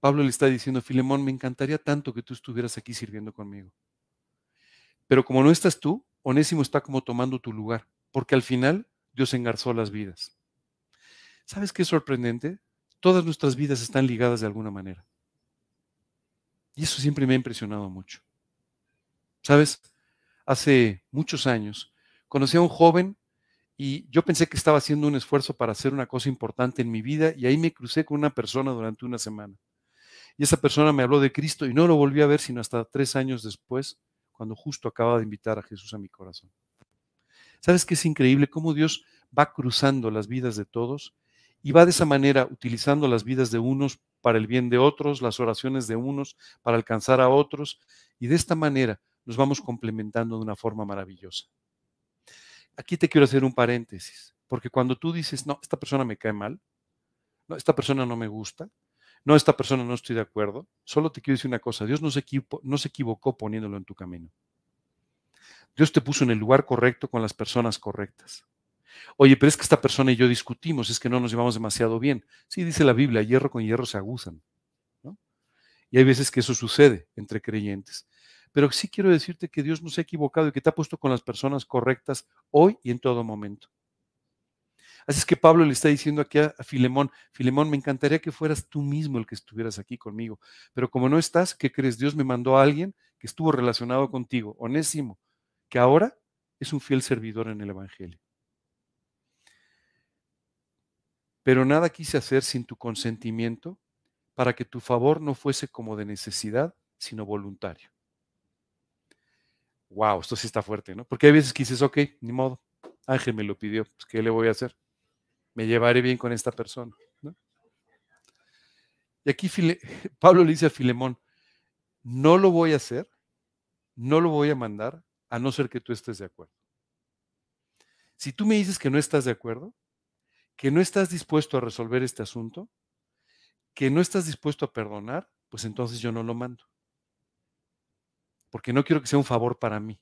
Pablo le está diciendo, Filemón, me encantaría tanto que tú estuvieras aquí sirviendo conmigo. Pero como no estás tú, Onésimo está como tomando tu lugar, porque al final Dios engarzó las vidas. ¿Sabes qué es sorprendente? Todas nuestras vidas están ligadas de alguna manera. Y eso siempre me ha impresionado mucho. ¿Sabes? hace muchos años, conocí a un joven y yo pensé que estaba haciendo un esfuerzo para hacer una cosa importante en mi vida y ahí me crucé con una persona durante una semana. Y esa persona me habló de Cristo y no lo volví a ver sino hasta tres años después, cuando justo acababa de invitar a Jesús a mi corazón. ¿Sabes qué es increíble? Cómo Dios va cruzando las vidas de todos y va de esa manera utilizando las vidas de unos para el bien de otros, las oraciones de unos para alcanzar a otros, y de esta manera nos vamos complementando de una forma maravillosa. Aquí te quiero hacer un paréntesis, porque cuando tú dices, no, esta persona me cae mal, no, esta persona no me gusta, no, esta persona no estoy de acuerdo, solo te quiero decir una cosa, Dios no se, no se equivocó poniéndolo en tu camino. Dios te puso en el lugar correcto con las personas correctas. Oye, pero es que esta persona y yo discutimos, es que no nos llevamos demasiado bien. Sí, dice la Biblia, hierro con hierro se aguzan. Y hay veces que eso sucede entre creyentes. Pero sí quiero decirte que Dios no se ha equivocado y que te ha puesto con las personas correctas hoy y en todo momento. Así es que Pablo le está diciendo aquí a, Filemón, Filemón, me encantaría que fueras tú mismo el que estuvieras aquí conmigo, pero como no estás, ¿qué crees? Dios me mandó a alguien que estuvo relacionado contigo, Onésimo, que ahora es un fiel servidor en el Evangelio. Pero nada quise hacer sin tu consentimiento para que tu favor no fuese como de necesidad, sino voluntario wow, esto sí está fuerte, ¿no? Porque hay veces que dices, ok, ni modo, Ángel me lo pidió, pues ¿qué le voy a hacer? Me llevaré bien con esta persona, ¿no? Y aquí Pablo le dice a Filemón, no lo voy a hacer, no lo voy a mandar, a no ser que tú estés de acuerdo. Si tú me dices que no estás de acuerdo, que no estás dispuesto a resolver este asunto, que no estás dispuesto a perdonar, pues entonces yo no lo mando. Porque no quiero que sea un favor para mí.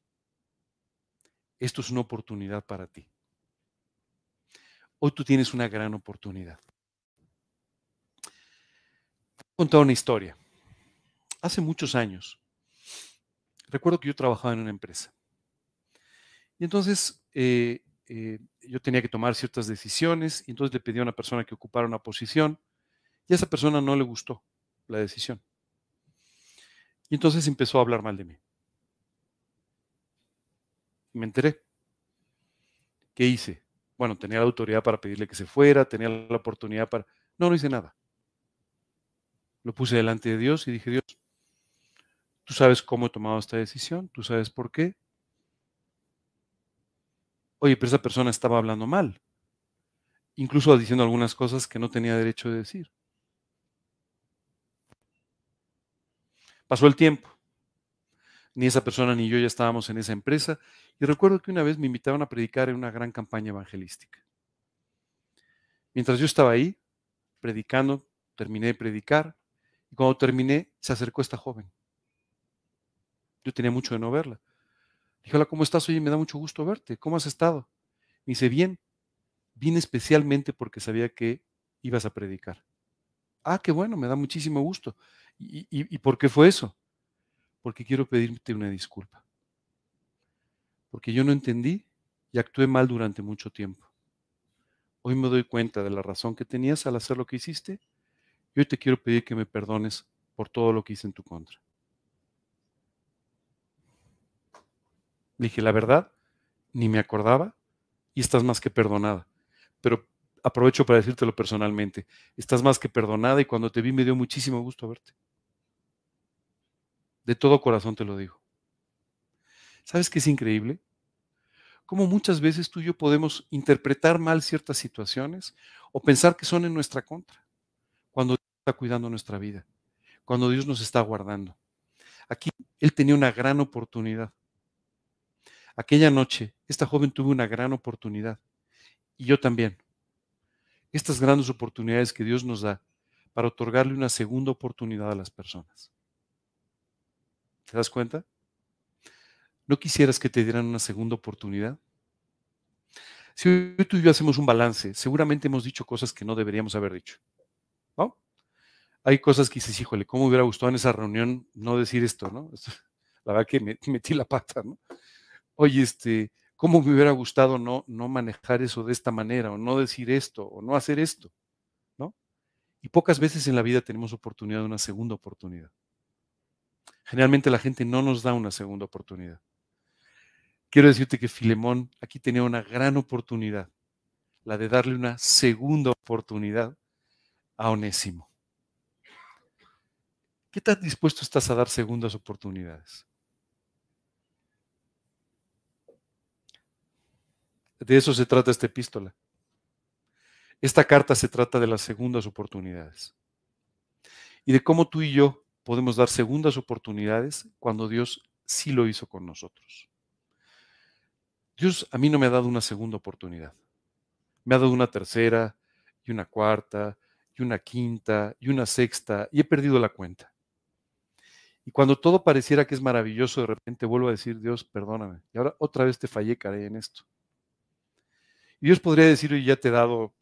Esto es una oportunidad para ti. Hoy tú tienes una gran oportunidad. Contar una historia. Hace muchos años, recuerdo que yo trabajaba en una empresa. Y entonces eh, eh, yo tenía que tomar ciertas decisiones y entonces le pedí a una persona que ocupara una posición y a esa persona no le gustó la decisión. Y entonces empezó a hablar mal de mí. Y me enteré. ¿Qué hice? Bueno, tenía la autoridad para pedirle que se fuera, tenía la oportunidad para... No, no hice nada. Lo puse delante de Dios y dije, Dios, tú sabes cómo he tomado esta decisión, tú sabes por qué, Oye, pero esa persona estaba hablando mal, incluso diciendo algunas cosas que no tenía derecho de decir. Pasó el tiempo. Ni esa persona ni yo ya estábamos en esa empresa. Y recuerdo que una vez me invitaron a predicar en una gran campaña evangelística. Mientras yo estaba ahí, predicando, terminé de predicar. Y cuando terminé, se acercó esta joven. Yo tenía mucho de no verla. Dije, hola, ¿cómo estás? Oye, me da mucho gusto verte. ¿Cómo has estado? Me dice, bien. Vine especialmente porque sabía que ibas a predicar. Ah, qué bueno, me da muchísimo gusto. ¿Y, y por qué fue eso? Porque quiero pedirte una disculpa. Porque yo no entendí y actué mal durante mucho tiempo. Hoy me doy cuenta de la razón que tenías al hacer lo que hiciste y hoy te quiero pedir que me perdones por todo lo que hice en tu contra. Dije, la verdad, ni me acordaba y estás más que perdonada. Pero aprovecho para decírtelo personalmente. Estás más que perdonada y cuando te vi me dio muchísimo gusto verte. De todo corazón te lo digo. ¿Sabes qué es increíble? Cómo muchas veces tú y yo podemos interpretar mal ciertas situaciones o pensar que son en nuestra contra, cuando Dios está cuidando nuestra vida, cuando Dios nos está guardando. Aquí Él tenía una gran oportunidad. Aquella noche, esta joven tuvo una gran oportunidad y yo también. Estas grandes oportunidades que Dios nos da para otorgarle una segunda oportunidad a las personas. ¿Te das cuenta? ¿No quisieras que te dieran una segunda oportunidad? Si hoy tú y yo hacemos un balance, seguramente hemos dicho cosas que no deberíamos haber dicho. ¿No? Hay cosas que dices, híjole, ¿cómo hubiera gustado en esa reunión no decir esto, no? La verdad que metí la pata, ¿no? Oye, este, ¿cómo me hubiera gustado no, no manejar eso de esta manera, o no decir esto, o no hacer esto? ¿No? Y pocas veces en la vida tenemos oportunidad de una segunda oportunidad. Generalmente la gente no nos da una segunda oportunidad. Quiero decirte que Filemón aquí tenía una gran oportunidad, la de darle una segunda oportunidad a Onésimo. ¿Qué tan dispuesto estás a dar segundas oportunidades? De eso se trata esta epístola. Esta carta se trata de las segundas oportunidades y de cómo tú y yo podemos dar segundas oportunidades cuando Dios sí lo hizo con nosotros. Dios a mí no me ha dado una segunda oportunidad. Me ha dado una tercera y una cuarta y una quinta y una sexta y he perdido la cuenta. Y cuando todo pareciera que es maravilloso, de repente vuelvo a decir, Dios, perdóname. Y ahora otra vez te fallé, caray, en esto. Dios podría decir, ya te he dado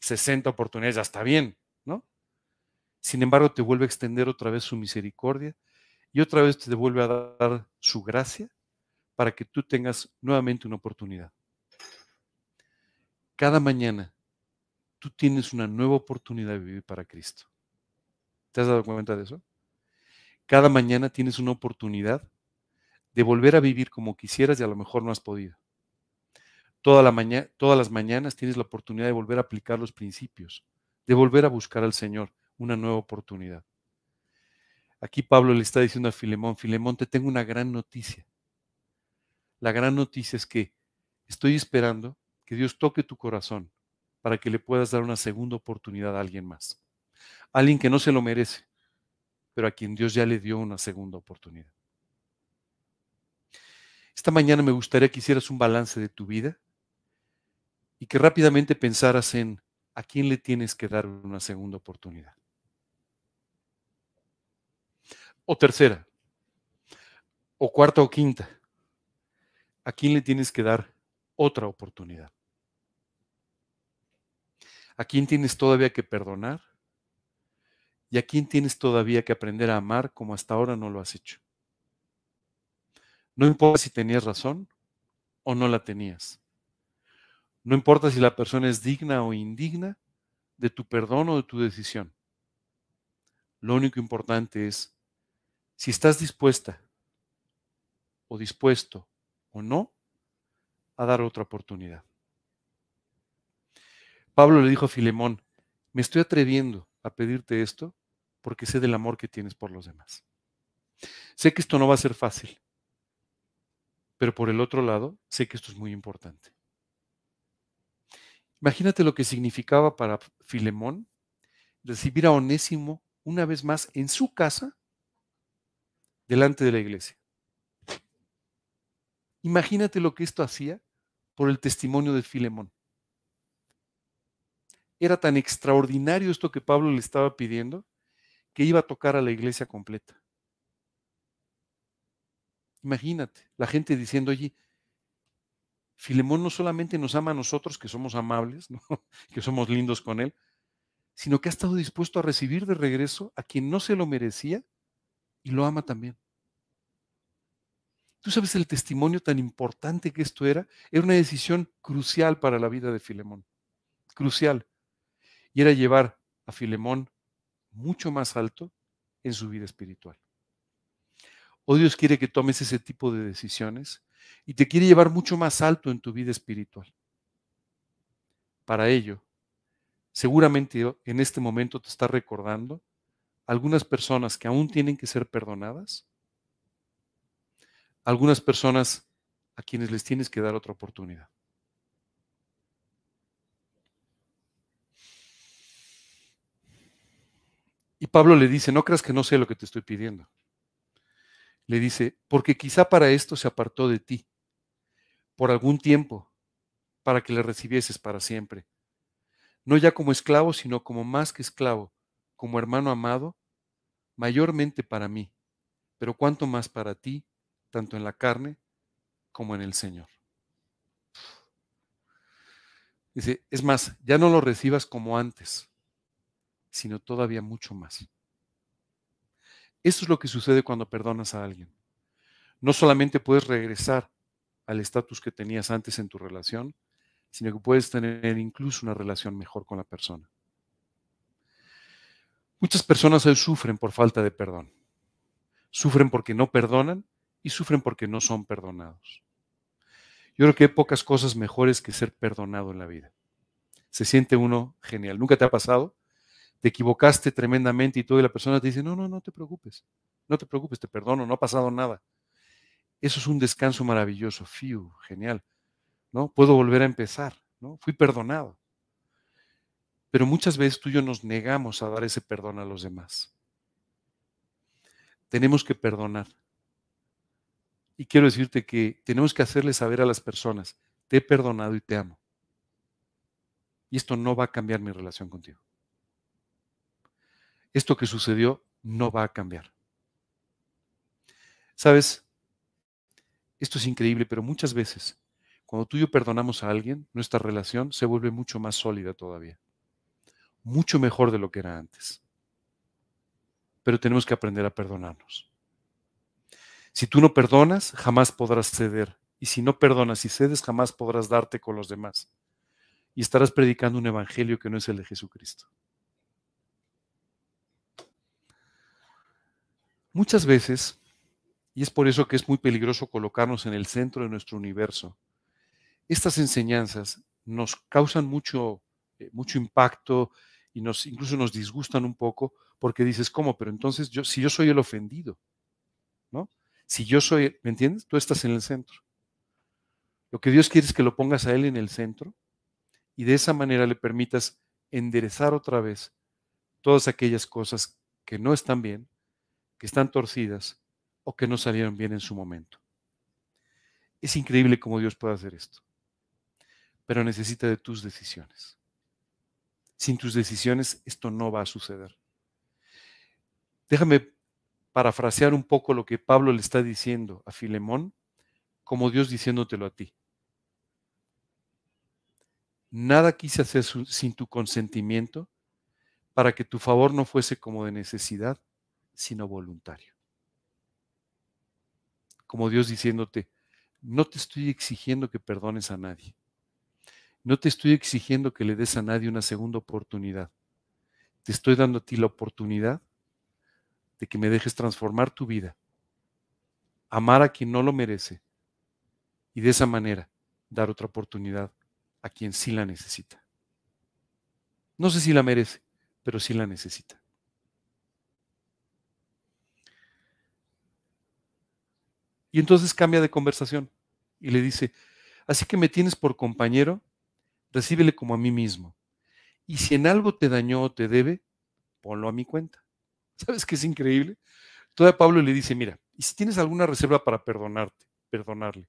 60 oportunidades, ya está bien, ¿no? Sin embargo, te vuelve a extender otra vez su misericordia y otra vez te vuelve a dar su gracia para que tú tengas nuevamente una oportunidad. Cada mañana tú tienes una nueva oportunidad de vivir para Cristo. ¿Te has dado cuenta de eso? Cada mañana tienes una oportunidad de volver a vivir como quisieras y a lo mejor no has podido todas las mañanas tienes la oportunidad de volver a aplicar los principios, de volver a buscar al Señor, una nueva oportunidad. Aquí Pablo le está diciendo a Filemón, Filemón, te tengo una gran noticia. La gran noticia es que estoy esperando que Dios toque tu corazón para que le puedas dar una segunda oportunidad a alguien más. Alguien que no se lo merece, pero a quien Dios ya le dio una segunda oportunidad. Esta mañana me gustaría que hicieras un balance de tu vida y que rápidamente pensaras en ¿a quién le tienes que dar una segunda oportunidad? O tercera, o cuarta o quinta, ¿a quién le tienes que dar otra oportunidad? ¿A quién tienes todavía que perdonar? ¿Y a quién tienes todavía que aprender a amar como hasta ahora no lo has hecho? No importa si tenías razón o no la tenías. No importa si la persona es digna o indigna de tu perdón o de tu decisión. Lo único importante es si estás dispuesta o dispuesto o no a dar otra oportunidad. Pablo le dijo a Filemón, me estoy atreviendo a pedirte esto porque sé del amor que tienes por los demás. Sé que esto no va a ser fácil, pero por el otro lado, sé que esto es muy importante. Imagínate lo que significaba para Filemón recibir a Onésimo una vez más en su casa delante de la iglesia. Imagínate lo que esto hacía por el testimonio de Filemón. Era tan extraordinario esto que Pablo le estaba pidiendo que iba a tocar a la iglesia completa. Imagínate, la gente diciendo, oye, Filemón no solamente nos ama a nosotros, que somos amables, que somos lindos con él, sino que ha estado dispuesto a recibir de regreso a quien no se lo merecía y lo ama también. Tú sabes el testimonio tan importante que esto era. Era una decisión crucial para la vida de Filemón. Crucial. Y era llevar a Filemón mucho más alto en su vida espiritual. O Dios quiere que tomes ese tipo de decisiones y te quiere llevar mucho más alto en tu vida espiritual. Para ello, seguramente en este momento te está recordando algunas personas que aún tienen que ser perdonadas, algunas personas a quienes les tienes que dar otra oportunidad. Y Pablo le dice, no creas que no sé lo que te estoy pidiendo le dice, porque quizá para esto se apartó de ti, por algún tiempo, para que le recibieses para siempre. No ya como esclavo, sino como más que esclavo, como hermano amado, mayormente para mí, pero cuanto más para ti, tanto en la carne como en el Señor. Dice, es más, ya no lo recibas como antes, sino todavía mucho más. Eso es lo que sucede cuando perdonas a alguien. No solamente puedes regresar al estatus que tenías antes en tu relación, sino que puedes tener incluso una relación mejor con la persona. Muchas personas hoy sufren por falta de perdón. Sufren porque no perdonan y sufren porque no son perdonados. Yo creo que hay pocas cosas mejores que ser perdonado en la vida. Se siente uno genial. ¿Nunca te ha pasado? Te equivocaste tremendamente y toda la persona te dice, no, no, no te preocupes, no te preocupes, te perdono, no ha pasado nada. Eso es un descanso maravilloso, fiu, genial, ¿no? Puedo volver a empezar, ¿no? Fui perdonado. Pero muchas veces tú y yo nos negamos a dar ese perdón a los demás. Tenemos que perdonar. Y quiero decirte que tenemos que hacerle saber a las personas, te he perdonado y te amo. Y esto no va a cambiar mi relación contigo esto que sucedió no va a cambiar. Sabes, esto es increíble, pero muchas veces, cuando tú y yo perdonamos a alguien, nuestra relación se vuelve mucho más sólida todavía. Mucho mejor de lo que era antes. Pero tenemos que aprender a perdonarnos. Si tú no perdonas, jamás podrás ceder. Y si no perdonas y cedes, jamás podrás darte con los demás. Y estarás predicando un evangelio que no es el de Jesucristo. Muchas veces, y es por eso que es muy peligroso colocarnos en el centro de nuestro universo, estas enseñanzas nos causan mucho, eh, mucho impacto y nos, incluso nos disgustan un poco porque dices, ¿cómo? Pero entonces, yo, si yo soy el ofendido, ¿no? Si yo soy, ¿me entiendes? Tú estás en el centro. Lo que Dios quiere es que lo pongas a Él en el centro y de esa manera le permitas enderezar otra vez todas aquellas cosas que no están bien que están torcidas o que no salieron bien en su momento. Es increíble cómo Dios puede hacer esto, pero necesita de tus decisiones. Sin tus decisiones esto no va a suceder. Déjame parafrasear un poco lo que Pablo le está diciendo a Filemón, como Dios diciéndotelo a ti. Nada quise hacer sin tu consentimiento para que tu favor no fuese como de necesidad, sino voluntario. Como Dios diciéndote, no te estoy exigiendo que perdones a nadie. No te estoy exigiendo que le des a nadie una segunda oportunidad. Te estoy dando a ti la oportunidad de que me dejes transformar tu vida, amar a quien no lo merece y de esa manera dar otra oportunidad a quien sí la necesita. No sé si la merece, pero sí la necesita. Y entonces cambia de conversación y le dice, así que me tienes por compañero, recíbele como a mí mismo. Y si en algo te dañó o te debe, ponlo a mi cuenta. ¿Sabes qué es increíble? Todavía Pablo le dice, mira, y si tienes alguna reserva para perdonarte, perdonarle,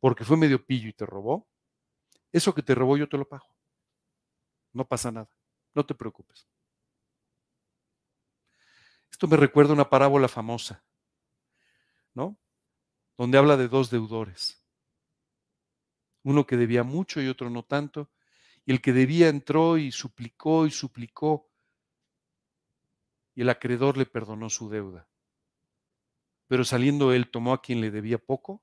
porque fue medio pillo y te robó, eso que te robó yo te lo pago. No pasa nada, no te preocupes. Esto me recuerda una parábola famosa, ¿no? Donde habla de dos deudores. Uno que debía mucho y otro no tanto. Y el que debía entró y suplicó y suplicó y el acreedor le perdonó su deuda. Pero saliendo él tomó a quien le debía poco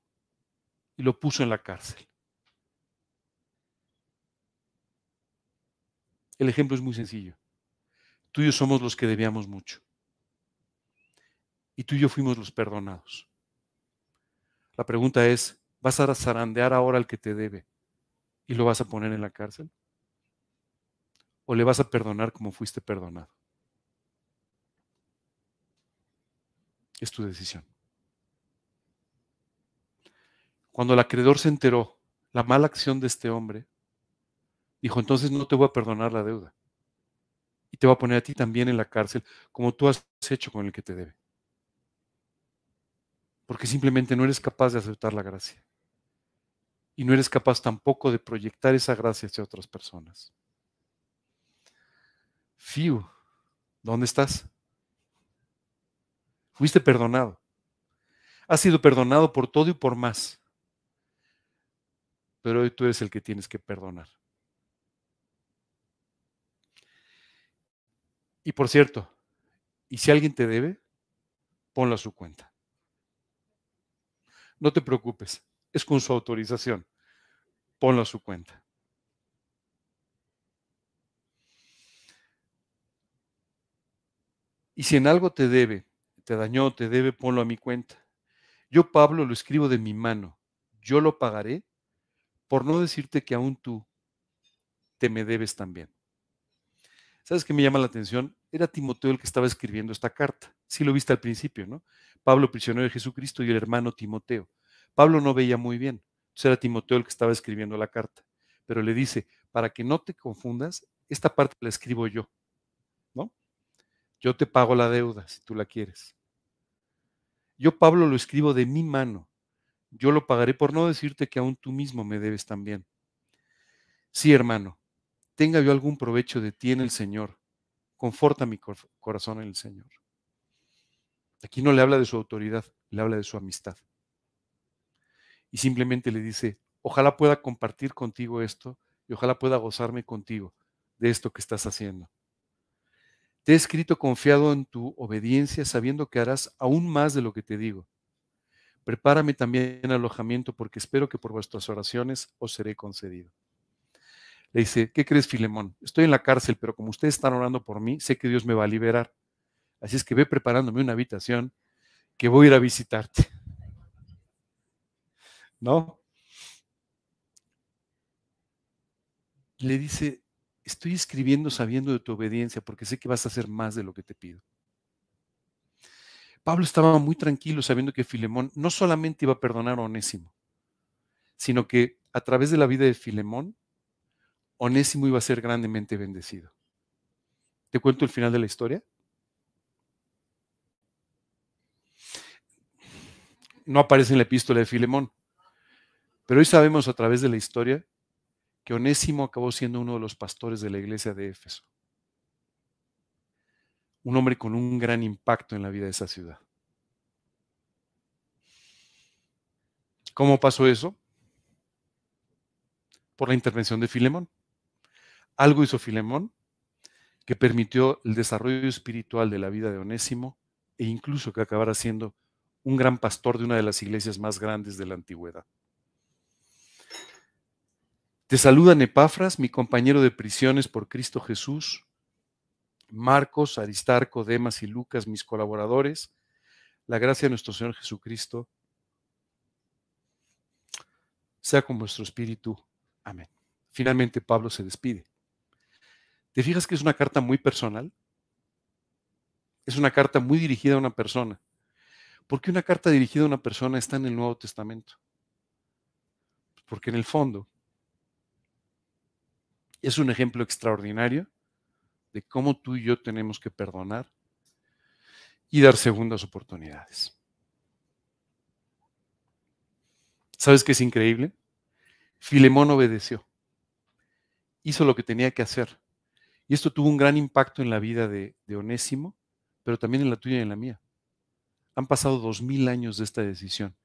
y lo puso en la cárcel. El ejemplo es muy sencillo. Tú y yo somos los que debíamos mucho. Y tú y yo fuimos los perdonados. La pregunta es, ¿vas a zarandear ahora al que te debe y lo vas a poner en la cárcel? ¿O le vas a perdonar como fuiste perdonado? Es tu decisión. Cuando el acreedor se enteró la mala acción de este hombre, dijo, entonces no te voy a perdonar la deuda. Y te voy a poner a ti también en la cárcel, como tú has hecho con el que te debe. Porque simplemente no eres capaz de aceptar la gracia. Y no eres capaz tampoco de proyectar esa gracia hacia otras personas. Fiu, ¿dónde estás? Fuiste perdonado. Has sido perdonado por todo y por más. Pero hoy tú eres el que tienes que perdonar. Y por cierto, y si alguien te debe, ponlo a su cuenta. No te preocupes, es con su autorización. Ponlo a su cuenta. Y si en algo te debe, te dañó, te debe, ponlo a mi cuenta. Yo, Pablo, lo escribo de mi mano. Yo lo pagaré por no decirte que aún tú te me debes también. ¿Sabes qué me llama la atención? Era Timoteo el que estaba escribiendo esta carta. Sí lo viste al principio, ¿no? Pablo, prisionero de Jesucristo, y el hermano Timoteo. Pablo no veía muy bien. Entonces era Timoteo el que estaba escribiendo la carta. Pero le dice, para que no te confundas, esta parte la escribo yo, ¿no? Yo te pago la deuda si tú la quieres. Yo, Pablo, lo escribo de mi mano. Yo lo pagaré por no decirte que aún tú mismo me debes también. Sí, hermano, tenga yo algún provecho de ti en el Señor. Conforta mi corazón en el Señor. Aquí no le habla de su autoridad, le habla de su amistad. Y simplemente le dice, ojalá pueda compartir contigo esto y ojalá pueda gozarme contigo de esto que estás haciendo. Te he escrito confiado en tu obediencia, sabiendo que harás aún más de lo que te digo. Prepárame también alojamiento, porque espero que por vuestras oraciones os seré concedido. Le dice, ¿qué crees, Filemón? Estoy en la cárcel, pero como ustedes están orando por mí, sé que Dios me va a liberar. Así es que ve preparándome una habitación que voy a ir a visitarte. ¿No? Le dice, estoy escribiendo sabiendo de tu obediencia porque sé que vas a hacer más de lo que te pido. Pablo estaba muy tranquilo sabiendo que Filemón no solamente iba a perdonar a Onésimo, sino que a través de la vida de Filemón, Onésimo iba a ser grandemente bendecido. ¿Te cuento el final de la historia? No aparece en la epístola de Filemón, pero hoy sabemos a través de la historia que Onésimo acabó siendo uno de los pastores de la iglesia de Éfeso. un hombre con un gran impacto en la vida de esa ciudad. ¿Cómo pasó eso? Por la intervención de Filemón. Algo hizo Filemón que permitió el desarrollo espiritual de la vida de Onésimo e incluso que acabara siendo un gran pastor de una de las iglesias más grandes de la antigüedad. Te saludan Epafras, mi compañero de prisiones por Cristo Jesús, Marcos, Aristarco, Demas y Lucas, mis colaboradores. La gracia de nuestro Señor Jesucristo sea con vuestro espíritu. Amén. Finalmente Pablo se despide. ¿Te fijas que es una carta muy personal? Es una carta muy dirigida a una persona. ¿Por qué una carta dirigida a una persona está en el Nuevo Testamento? Porque en el fondo es un ejemplo extraordinario de cómo tú y yo tenemos que perdonar y dar segundas oportunidades. ¿Sabes qué es increíble? Filemón obedeció. Hizo lo que tenía que hacer. Y esto tuvo un gran impacto en la vida de, Onésimo, pero también en la tuya y en la mía. Han pasado dos mil años de esta decisión.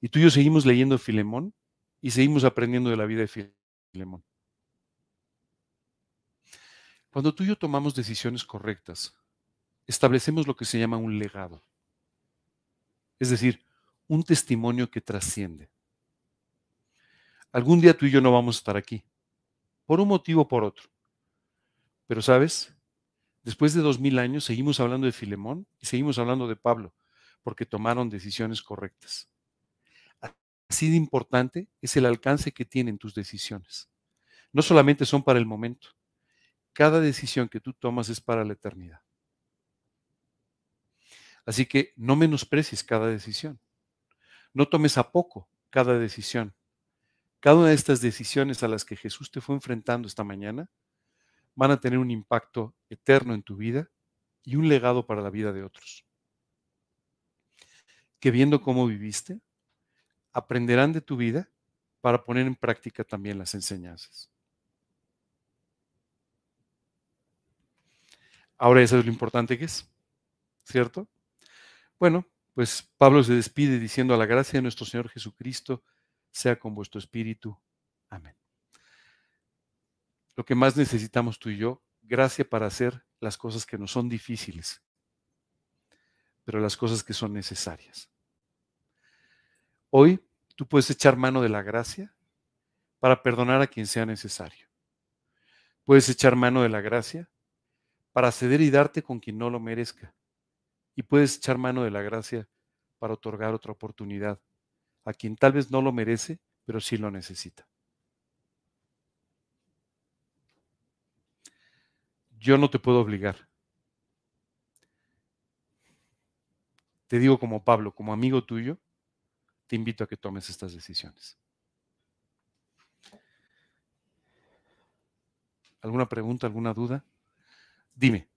Y tú y yo seguimos leyendo Filemón y seguimos aprendiendo de la vida de Filemón. Cuando tú y yo tomamos decisiones correctas, establecemos lo que se llama un legado. Es decir, un testimonio que trasciende. Algún día tú y yo no vamos a estar aquí, por un motivo o por otro. Pero sabes, después de dos mil años seguimos hablando de Filemón y seguimos hablando de Pablo, porque tomaron decisiones correctas. Así de importante es el alcance que tienen tus decisiones. No solamente son para el momento, cada decisión que tú tomas es para la eternidad. Así que no menosprecies cada decisión. No tomes a poco cada decisión. Cada una de estas decisiones a las que Jesús te fue enfrentando esta mañana van a tener un impacto eterno en tu vida y un legado para la vida de otros. Que viendo cómo viviste, aprenderán de tu vida para poner en práctica también las enseñanzas. Ahora eso es lo importante que es, ¿cierto? Bueno, pues Pablo se despide diciendo a la gracia de nuestro Señor Jesucristo sea con vuestro espíritu. Lo que más necesitamos tú y yo, gracia para hacer las cosas que no son difíciles, pero las cosas que son necesarias. Hoy tú puedes echar mano de la gracia para perdonar a quien sea necesario. Puedes echar mano de la gracia para ceder y darte con quien no lo merezca. Y puedes echar mano de la gracia para otorgar otra oportunidad a quien tal vez no lo merece, pero sí lo necesita. Yo no te puedo obligar. Te digo como Pablo, como amigo tuyo, te invito a que tomes estas decisiones. ¿Alguna pregunta, alguna duda? Dime.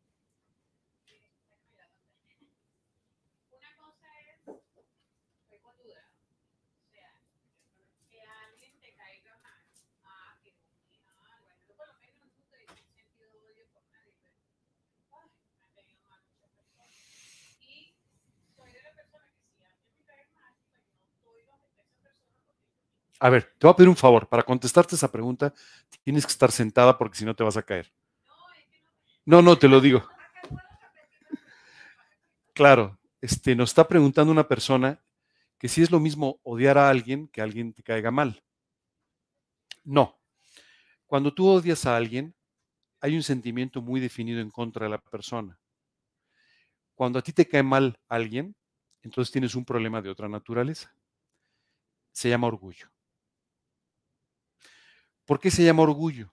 Una cosa es, estoy con duda, o sea, que alguien te caiga mal, ah, que ah, bueno, yo por lo menos nunca he sentido odio por nadie, pero, ay, me han tenido mal muchas personas. Y soy de la persona que si alguien me cae mal, pues no doy donde está esa persona porque yo A ver, te voy a pedir un favor. Para contestarte esa pregunta, tienes que estar sentada porque si no te vas a caer. No, no, te lo digo. Claro, este, nos está preguntando una persona que si es lo mismo odiar a alguien que alguien te caiga mal. No. Cuando tú odias a alguien, hay un sentimiento muy definido en contra de la persona. Cuando a ti te cae mal alguien, entonces tienes un problema de otra naturaleza. Se llama orgullo. ¿Por qué se llama orgullo?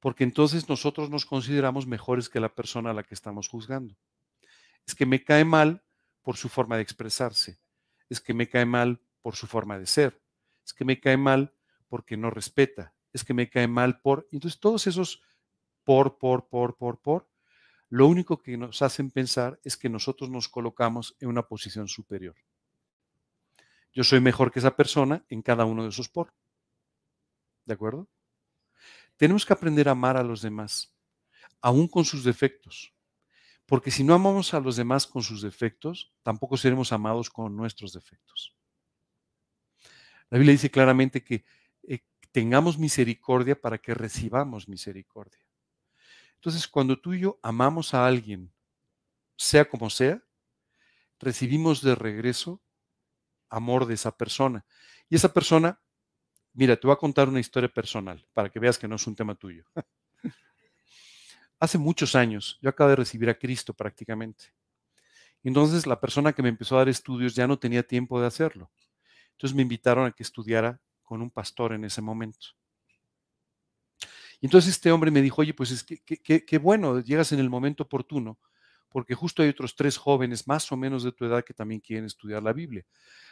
porque entonces nosotros nos consideramos mejores que la persona a la que estamos juzgando. Es que me cae mal por su forma de expresarse, es que me cae mal por su forma de ser, es que me cae mal porque no respeta, es que me cae mal por... Entonces todos esos por, por, por, por, por, lo único que nos hacen pensar es que nosotros nos colocamos en una posición superior. Yo soy mejor que esa persona en cada uno de esos por. ¿De acuerdo? Tenemos que aprender a amar a los demás, aún con sus defectos. Porque si no amamos a los demás con sus defectos, tampoco seremos amados con nuestros defectos. La Biblia dice claramente que eh, tengamos misericordia para que recibamos misericordia. Entonces, cuando tú y yo amamos a alguien, sea como sea, recibimos de regreso amor de esa persona. Y esa persona, mira, te voy a contar una historia personal para que veas que no es un tema tuyo. Hace muchos años, yo acabo de recibir a Cristo prácticamente. Entonces, la persona que me empezó a dar estudios ya no tenía tiempo de hacerlo. Entonces me invitaron a que estudiara con un pastor en ese momento. Y entonces este hombre me dijo, oye, pues es que, qué bueno, llegas en el momento oportuno, porque justo hay otros tres jóvenes más o menos de tu edad que también quieren estudiar la Biblia.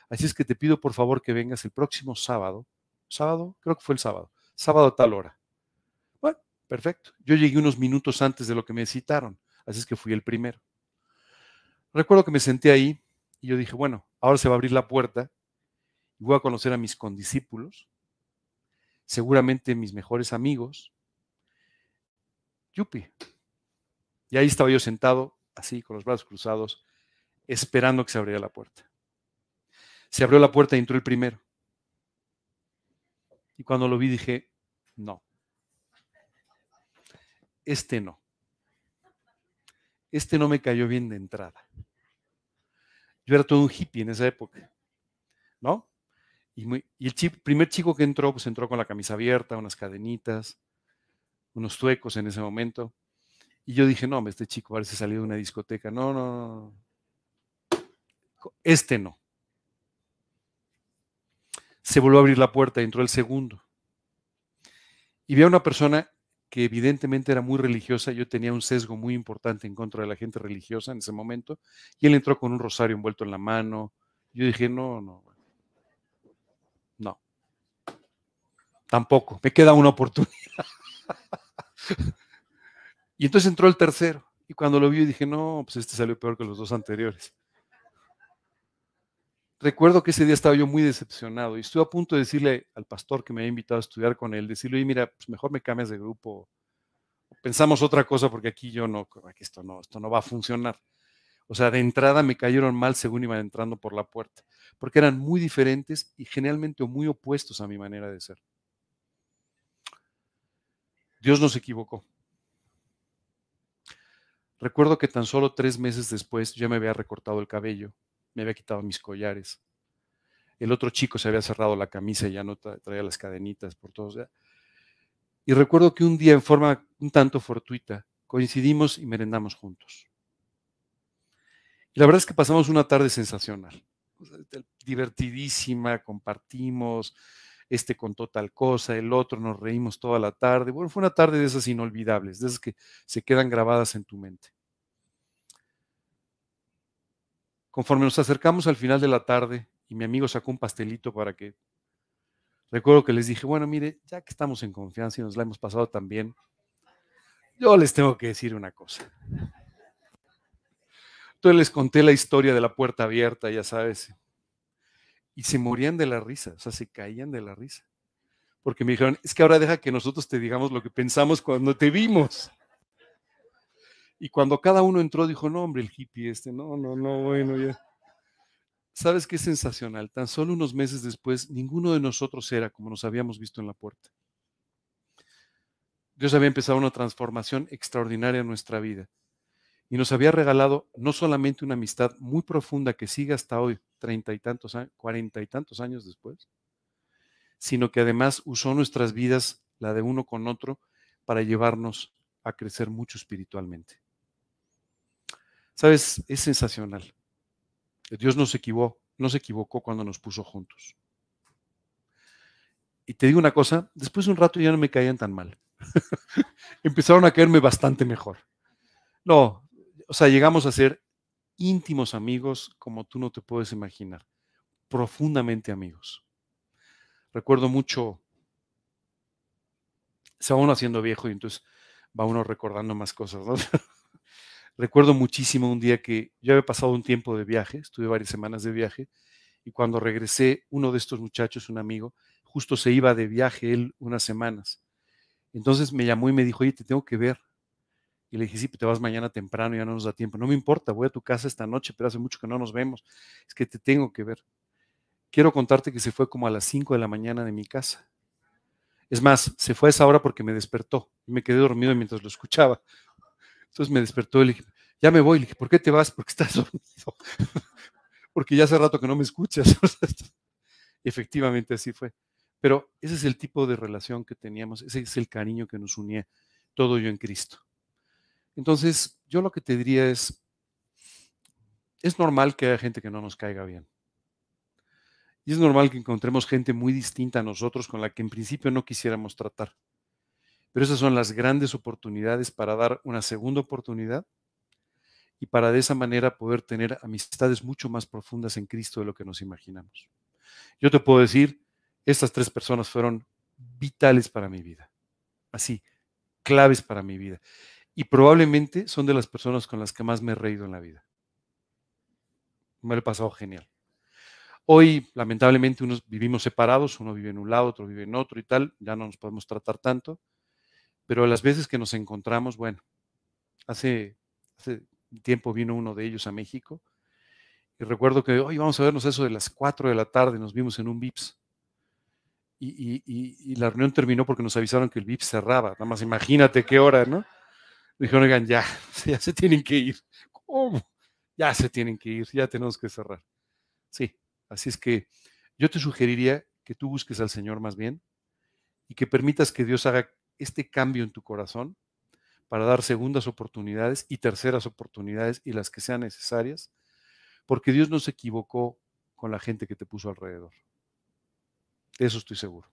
Así es que te pido por favor que vengas el próximo sábado. ¿Sábado? Creo que fue el sábado. Sábado a tal hora. Bueno, perfecto. Yo llegué unos minutos antes de lo que me citaron, así es que fui el primero. Recuerdo que me senté ahí y yo dije, bueno, ahora se va a abrir la puerta y voy a conocer a mis condiscípulos, seguramente mis mejores amigos, Yupi. Y ahí estaba yo sentado, así, con los brazos cruzados, esperando que se abriera la puerta. Se abrió la puerta y entró el primero. Y cuando lo vi dije, no. Este no. Este no me cayó bien de entrada. Yo era todo un hippie en esa época, ¿no? Y, el primer chico que entró, pues entró con la camisa abierta, unas cadenitas, unos tuecos en ese momento. Y yo dije, no, este chico parece salido de una discoteca. No, no, no. Este no. Se volvió a abrir la puerta y entró el segundo. Y vi a una persona que evidentemente era muy religiosa. Yo tenía un sesgo muy importante en contra de la gente religiosa en ese momento. Y él entró con un rosario envuelto en la mano. Yo dije, no, no, no. Tampoco. Me queda una oportunidad. y entonces entró el tercero. Y cuando lo vi dije, no, pues este salió peor que los dos anteriores. Recuerdo que ese día estaba yo muy decepcionado y estuve a punto de decirle al pastor que me había invitado a estudiar con él, decirle, oye, mira, pues mejor me cambias de grupo. Pensamos otra cosa porque aquí yo no, aquí esto no, esto no va a funcionar. O sea, de entrada me cayeron mal según iban entrando por la puerta, porque eran muy diferentes y generalmente muy opuestos a mi manera de ser. Dios nos equivocó. Recuerdo que tan solo tres meses después ya me había recortado el cabello, me había quitado mis collares. El otro chico se había cerrado la camisa y ya no traía las cadenitas por todos. Y recuerdo que un día, en forma un tanto fortuita, coincidimos y merendamos juntos. Y la verdad es que pasamos una tarde sensacional, divertidísima, compartimos, este contó tal cosa, el otro, nos reímos toda la tarde. Bueno, fue una tarde de esas inolvidables, de esas que se quedan grabadas en tu mente. Conforme nos acercamos al final de la tarde y mi amigo sacó un pastelito para que... Recuerdo que les dije, bueno, mire, ya que estamos en confianza y nos la hemos pasado tan bien, yo les tengo que decir una cosa. Entonces les conté la historia de la puerta abierta, ya sabes, y se morían de la risa, o sea, se caían de la risa. Porque me dijeron, es que ahora deja que nosotros te digamos lo que pensamos cuando te vimos. Y cuando cada uno entró, dijo, no, hombre, el hippie este, no, no, no, bueno, ya. ¿Sabes qué es sensacional? Tan solo unos meses después, ninguno de nosotros era como nos habíamos visto en la puerta. Dios había empezado una transformación extraordinaria en nuestra vida y nos había regalado no solamente una amistad muy profunda que sigue hasta hoy, treinta y tantos cuarenta y tantos años después, sino que además usó nuestras vidas, la de uno con otro, para llevarnos a crecer mucho espiritualmente. Sabes, es sensacional. Dios no se equivocó, no equivocó cuando nos puso juntos. Y te digo una cosa, después de un rato ya no me caían tan mal. Empezaron a caerme bastante mejor. No, o sea, llegamos a ser íntimos amigos como tú no te puedes imaginar, profundamente amigos. Recuerdo mucho, se va uno haciendo viejo y entonces va uno recordando más cosas. Recuerdo muchísimo un día que yo había pasado un tiempo de viaje, estuve varias semanas de viaje, y cuando regresé, uno de estos muchachos, un amigo, justo se iba de viaje él unas semanas. Entonces me llamó y me dijo, oye, te tengo que ver. Y le dije, sí, te vas mañana temprano, ya no nos da tiempo. No me importa, voy a tu casa esta noche, pero hace mucho que no nos vemos. Es que te tengo que ver. Quiero contarte que se fue como a las 5 de la mañana de mi casa. Es más, se fue a esa hora porque me despertó. Y me quedé dormido mientras lo escuchaba. Entonces me despertó y le dije, ya me voy. Le dije, ¿por qué te vas? Porque estás dormido. porque ya hace rato que no me escuchas. efectivamente así fue. Pero ese es el tipo de relación que teníamos, ese es el cariño que nos unía, todo yo en Cristo. Entonces, yo lo que te diría es, es normal que haya gente que no nos caiga bien. Y es normal que encontremos gente muy distinta a nosotros con la que en principio no quisiéramos tratar. Pero esas son las grandes oportunidades para dar una segunda oportunidad y para de esa manera poder tener amistades mucho más profundas en Cristo de lo que nos imaginamos. Yo te puedo decir, estas tres personas fueron vitales para mi vida, así, claves para mi vida. Y probablemente son de las personas con las que más me he reído en la vida. Me lo he pasado genial. Hoy, lamentablemente, unos vivimos separados, uno vive en un lado, otro vive en otro y tal, ya no nos podemos tratar tanto, pero las veces que nos encontramos, bueno, hace, hace tiempo vino uno de ellos a México y recuerdo que hoy vamos a vernos eso de las 4 de la tarde, nos vimos en un VIPS. Y, la reunión terminó porque nos avisaron que el VIPS cerraba. Nada más imagínate qué hora, ¿no? Dijeron, oigan, ya, ya se tienen que ir. ¿Cómo? Ya se tienen que ir, ya tenemos que cerrar. Sí, así es que yo te sugeriría que tú busques al Señor más bien y que permitas que Dios haga este cambio en tu corazón para dar segundas oportunidades y terceras oportunidades y las que sean necesarias porque Dios no se equivocó con la gente que te puso alrededor. De eso estoy seguro.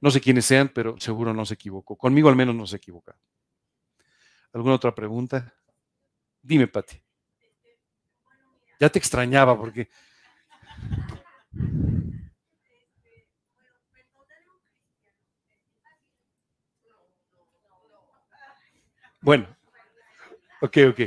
No sé quiénes sean, pero seguro no se equivocó. Conmigo al menos no se equivoca. ¿Alguna otra pregunta? Dime, Pati. Ya te extrañaba porque... Bueno, ok, ok.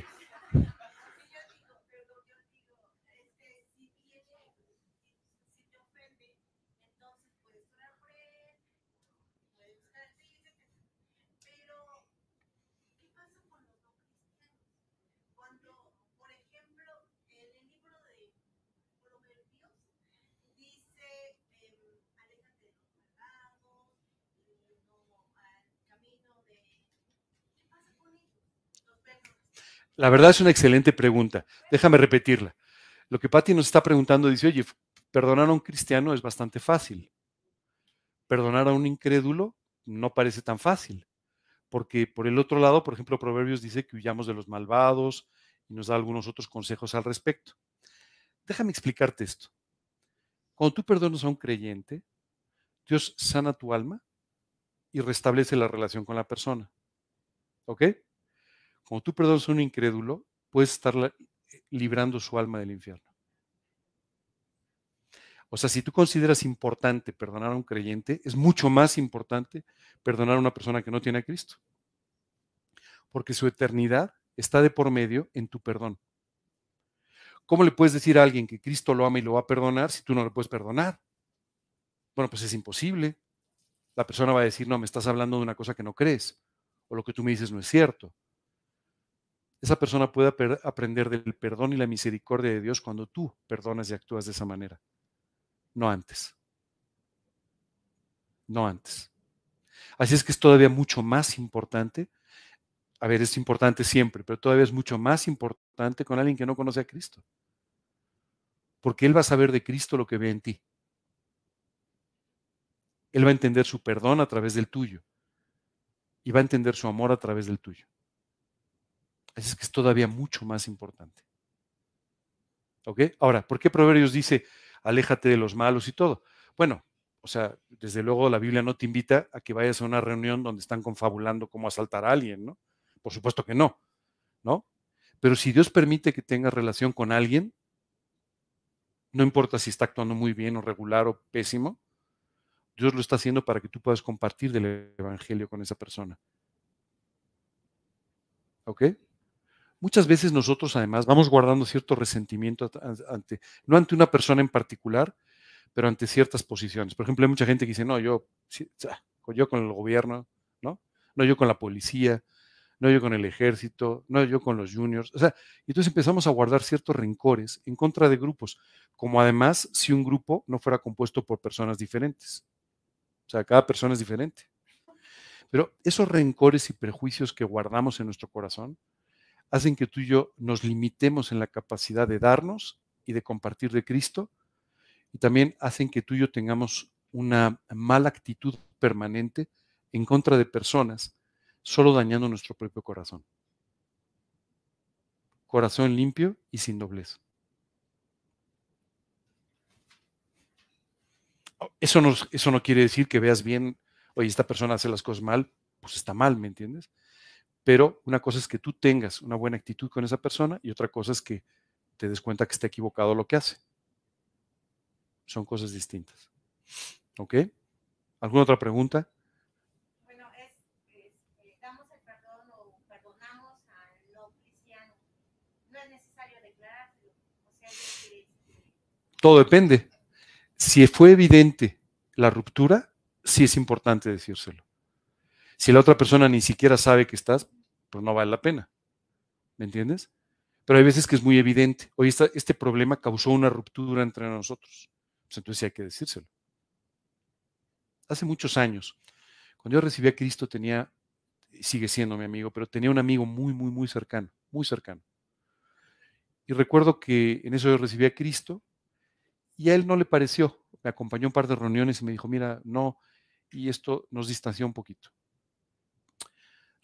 La verdad es una excelente pregunta. Déjame repetirla. Lo que Patti nos está preguntando dice, oye, perdonar a un cristiano es bastante fácil. Perdonar a un incrédulo no parece tan fácil. Porque por el otro lado, por ejemplo, Proverbios dice que huyamos de los malvados y nos da algunos otros consejos al respecto. Déjame explicarte esto. Cuando tú perdonas a un creyente, Dios sana tu alma y restablece la relación con la persona. ¿Ok? Como tú perdonas a un incrédulo, puedes estar librando su alma del infierno. O sea, si tú consideras importante perdonar a un creyente, es mucho más importante perdonar a una persona que no tiene a Cristo. Porque su eternidad está de por medio en tu perdón. ¿Cómo le puedes decir a alguien que Cristo lo ama y lo va a perdonar si tú no le puedes perdonar? Bueno, pues es imposible. La persona va a decir, no, me estás hablando de una cosa que no crees, o lo que tú me dices no es cierto esa persona puede aprender del perdón y la misericordia de Dios cuando tú perdonas y actúas de esa manera, no antes. No antes. Así es que es todavía mucho más importante, a ver, es importante siempre, pero todavía es mucho más importante con alguien que no conoce a Cristo. Porque Él va a saber de Cristo lo que ve en ti. Él va a entender su perdón a través del tuyo. Y va a entender su amor a través del tuyo. Así es que es todavía mucho más importante. ¿Ok? Ahora, ¿por qué Proverbios dice, aléjate de los malos y todo? Bueno, o sea, desde luego la Biblia no te invita a que vayas a una reunión donde están confabulando cómo asaltar a alguien, ¿no? Por supuesto que no, ¿no? Pero si Dios permite que tengas relación con alguien, no importa si está actuando muy bien o regular o pésimo, Dios lo está haciendo para que tú puedas compartir del Evangelio con esa persona. ¿Ok? Muchas veces nosotros además vamos guardando cierto resentimiento ante, no ante una persona en particular, pero ante ciertas posiciones. Por ejemplo, hay mucha gente que dice, no, yo, yo con el gobierno, ¿no? No, yo con la policía, no yo con el ejército, no yo con los juniors. O sea, entonces empezamos a guardar ciertos rencores en contra de grupos, como además si un grupo no fuera compuesto por personas diferentes. O sea, cada persona es diferente. Pero esos rencores y prejuicios que guardamos en nuestro corazón hacen que tú y yo nos limitemos en la capacidad de darnos y de compartir de Cristo y también hacen que tú y yo tengamos una mala actitud permanente en contra de personas, solo dañando nuestro propio corazón. Corazón limpio y sin doblez. Eso no, eso no quiere decir que veas bien, oye, esta persona hace las cosas mal, pues está mal, ¿me entiendes? Pero una cosa es que tú tengas una buena actitud con esa persona y otra cosa es que te des cuenta que está equivocado lo que hace. Son cosas distintas. ¿Ok? ¿Alguna otra pregunta? Bueno, es, es eh, damos el perdón o perdonamos al no cristiano. No es necesario. O sea, Todo depende. Si fue evidente la ruptura, sí es importante decírselo. Si la otra persona ni siquiera sabe que estás, pues no vale la pena. ¿Me entiendes? Pero hay veces que es muy evidente. Esta- este problema causó una ruptura entre nosotros. Pues entonces hay que decírselo. Hace muchos años, cuando yo recibí a Cristo, tenía, sigue siendo mi amigo, pero tenía un amigo muy, muy, muy cercano, muy cercano. Y recuerdo que en eso yo recibí a Cristo y a él no le pareció. Me acompañó un par de reuniones y me dijo, mira, no, y esto nos distanció un poquito.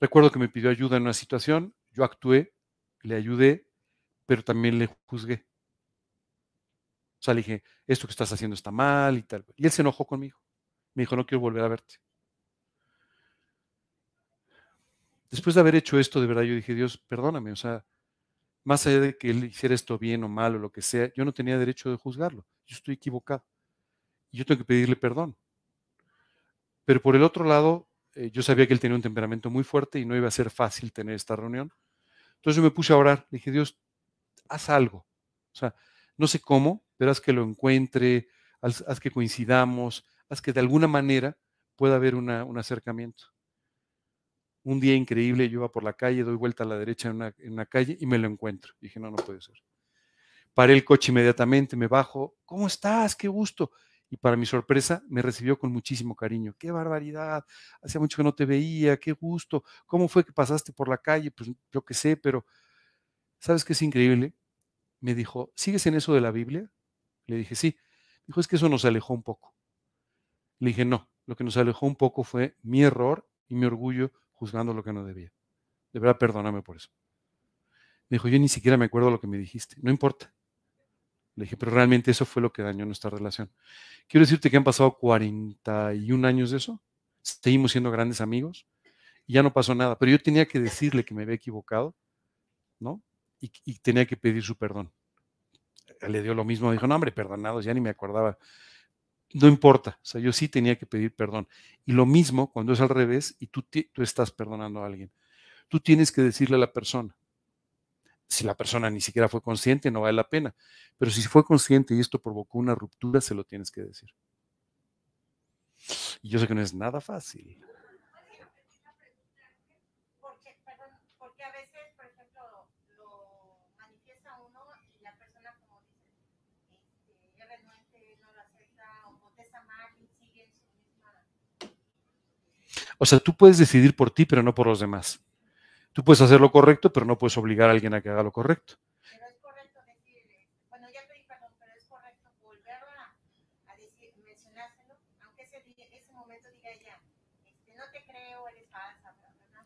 Recuerdo que me pidió ayuda en una situación, yo actué, le ayudé, pero también le juzgué. O sea, le dije, esto que estás haciendo está mal y tal. Y él se enojó conmigo. Me dijo, no quiero volver a verte. Después de haber hecho esto, de verdad, yo dije, Dios, perdóname. O sea, más allá de que él hiciera esto bien o mal o lo que sea, yo no tenía derecho de juzgarlo. Yo estoy equivocado. Y yo tengo que pedirle perdón. Pero por el otro lado, eh, yo sabía que él tenía un temperamento muy fuerte y no iba a ser fácil tener esta reunión. Entonces yo me puse a orar. Dije, Dios, haz algo. O sea, no sé cómo, pero haz que lo encuentre, haz, que coincidamos, haz que de alguna manera pueda haber un acercamiento. Un día increíble, yo iba por la calle, doy vuelta a la derecha en una, en una calle y me lo encuentro. Dije, no, no puede ser. Paré el coche inmediatamente, me bajo. ¿Cómo estás? Qué gusto. Y para mi sorpresa, me recibió con muchísimo cariño. ¡Qué barbaridad! Hacía mucho que no te veía, qué gusto. ¿Cómo fue que pasaste por la calle? Pues yo qué sé, pero ¿sabes qué es increíble? Me dijo, ¿sigues en eso de la Biblia? Le dije, sí. Dijo, es que eso nos alejó un poco. Le dije, no, lo que nos alejó un poco fue mi error y mi orgullo juzgando lo que no debía. De verdad, perdóname por eso. Me dijo, yo ni siquiera me acuerdo lo que me dijiste. No importa. Le dije, pero realmente eso fue lo que dañó nuestra relación. Quiero decirte que han pasado 41 años de eso. Seguimos siendo grandes amigos y ya no pasó nada. Pero yo tenía que decirle que me había equivocado, ¿no? Y, tenía que pedir su perdón. Le dio lo mismo. Dijo, no, hombre, perdonados, ya ni me acordaba. No importa. O sea, yo sí tenía que pedir perdón. Y lo mismo cuando es al revés y tú, tú estás perdonando a alguien. Tú tienes que decirle a la persona. Si la persona ni siquiera fue consciente, no vale la pena. Pero si fue consciente y esto provocó una ruptura, se lo tienes que decir. Y yo sé que no es nada fácil. porque, perdón, porque a veces, por ejemplo, lo manifiesta uno y la persona, como dice, es renuente, no lo acepta o contesta mal y sigue en su misma. O sea, tú puedes decidir por ti, pero no por los demás. Tú puedes hacer lo correcto, pero no puedes obligar a alguien a que haga lo correcto. Pero es correcto decir, bueno, ya pedí perdón, pero es correcto volverlo a, a decir, mencionárselo, aunque ese, día- ese momento diga ya, este, no te creo, eres falsa, bla, bla, bla.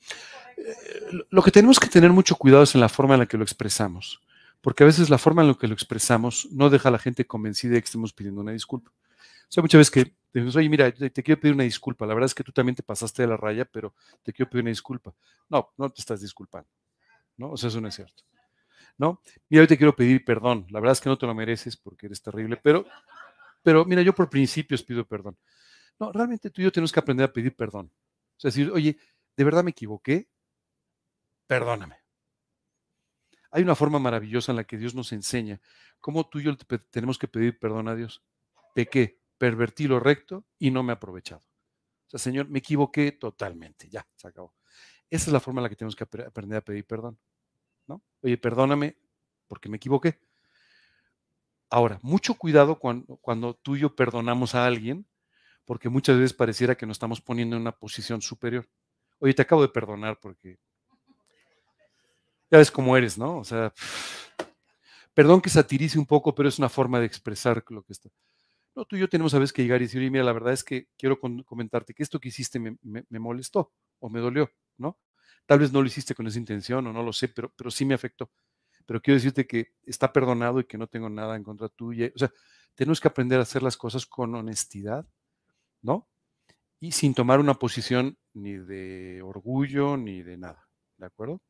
Es correcto volverlo lo- Lo que tenemos que tener mucho cuidado es en la forma en la que lo expresamos, porque a veces la forma en la que lo expresamos no deja a la gente convencida de que estemos pidiendo una disculpa. Sea, muchas veces que decimos, oye, mira, te, quiero pedir una disculpa, la verdad es que tú también te pasaste de la raya, pero te quiero pedir una disculpa. No, no te estás disculpando, ¿no? O sea, eso no es cierto. ¿No? Mira, hoy te quiero pedir perdón, la verdad es que no te lo mereces porque eres terrible, pero, pero mira, yo por principios pido perdón. No, realmente tú y yo tenemos que aprender a pedir perdón. O sea, decir, oye, de verdad me equivoqué, perdóname. Hay una forma maravillosa en la que Dios nos enseña cómo tú y yo tenemos que pedir perdón a Dios. Pequé, pervertí lo recto y no me he aprovechado. O sea, Señor, me equivoqué totalmente, ya, se acabó. Esa es la forma en la que tenemos que aprender a pedir perdón. ¿no? Oye, perdóname porque me equivoqué. Ahora, mucho cuidado cuando, cuando tú y yo perdonamos a alguien, porque muchas veces pareciera que nos estamos poniendo en una posición superior. Oye, te acabo de perdonar porque ya ves cómo eres, ¿no? O sea, perdón que satirice un poco, pero es una forma de expresar lo que está. No, tú y yo tenemos a veces que llegar y decir, oye, mira, la verdad es que quiero comentarte que esto que hiciste me, me, molestó o me dolió, ¿no? Tal vez no lo hiciste con esa intención o no lo sé, pero, pero sí me afectó. Pero quiero decirte que está perdonado y que no tengo nada en contra tuya. O sea, tenemos que aprender a hacer las cosas con honestidad, ¿no? Y sin tomar una posición ni de orgullo ni de nada, ¿de acuerdo?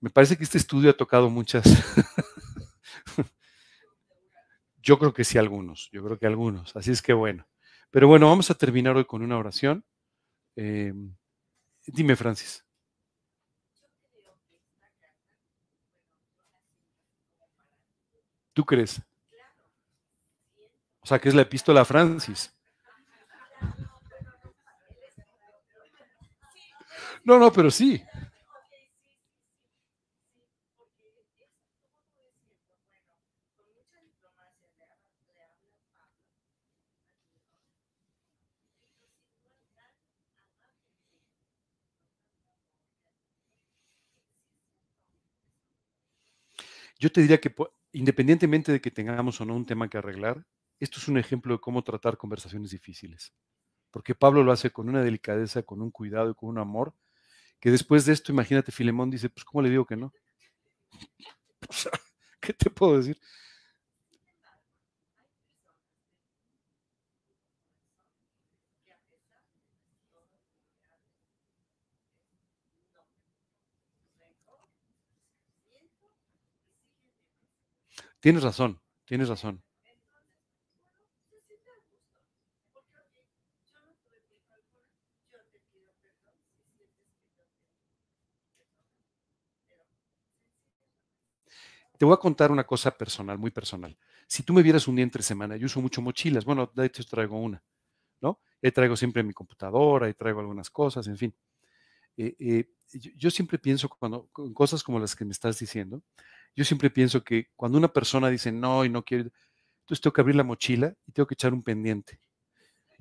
Me parece que este estudio ha tocado muchas. yo creo que sí, algunos. Yo creo que algunos. Así es que bueno. Pero bueno, vamos a terminar hoy con una oración. Em, dime, Francis. ¿Tú crees? O sea, que es la epístola Francis. No, no, pero sí. Yo te diría que independientemente de que tengamos o no un tema que arreglar, esto es un ejemplo de cómo tratar conversaciones difíciles. Porque Pablo lo hace con una delicadeza, con un cuidado y con un amor, que después de esto, imagínate, Filemón dice, pues ¿cómo le digo que no? ¿Qué te puedo decir? Tienes razón, tienes razón. Te voy a contar una cosa personal, muy personal. Si tú me vieras un día entre semana, yo uso mucho mochilas, bueno, de hecho traigo una, ¿no? Y traigo siempre mi computadora y traigo algunas cosas, en fin. Eh, eh, yo, siempre pienso cuando, en cosas como las que me estás diciendo, yo siempre pienso que cuando una persona dice no y no quiere, entonces tengo que abrir la mochila y tengo que echar un pendiente.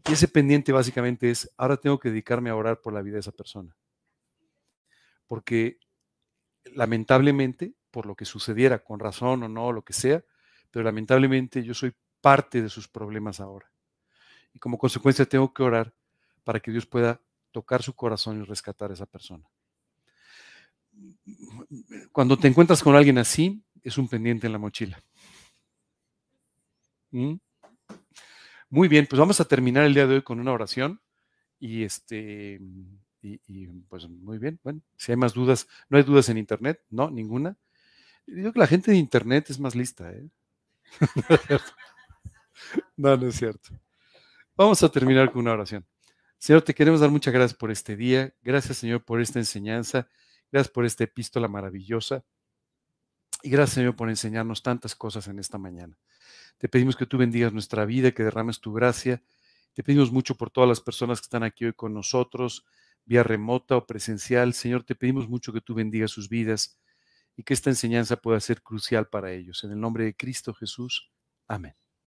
Y ese pendiente básicamente es, ahora tengo que dedicarme a orar por la vida de esa persona. Porque lamentablemente, por lo que sucediera, con razón o no, lo que sea, pero lamentablemente yo soy parte de sus problemas ahora. Y como consecuencia tengo que orar para que Dios pueda tocar su corazón y rescatar a esa persona. Cuando te encuentras con alguien así, es un pendiente en la mochila. ¿Mm? Muy bien, pues vamos a terminar el día de hoy con una oración. Y este, y, pues muy bien, bueno, si hay más dudas, no hay dudas en internet, no, ninguna. Digo que la gente de internet es más lista, ¿eh? no, no es cierto. Vamos a terminar con una oración. Señor, te queremos dar muchas gracias por este día. Gracias, Señor, por esta enseñanza. Gracias por esta epístola maravillosa. Y gracias, Señor, por enseñarnos tantas cosas en esta mañana. Te pedimos que tú bendigas nuestra vida, que derrames tu gracia. Te pedimos mucho por todas las personas que están aquí hoy con nosotros, vía remota o presencial. Señor, te pedimos mucho que tú bendigas sus vidas y que esta enseñanza pueda ser crucial para ellos. En el nombre de Cristo Jesús. Amén.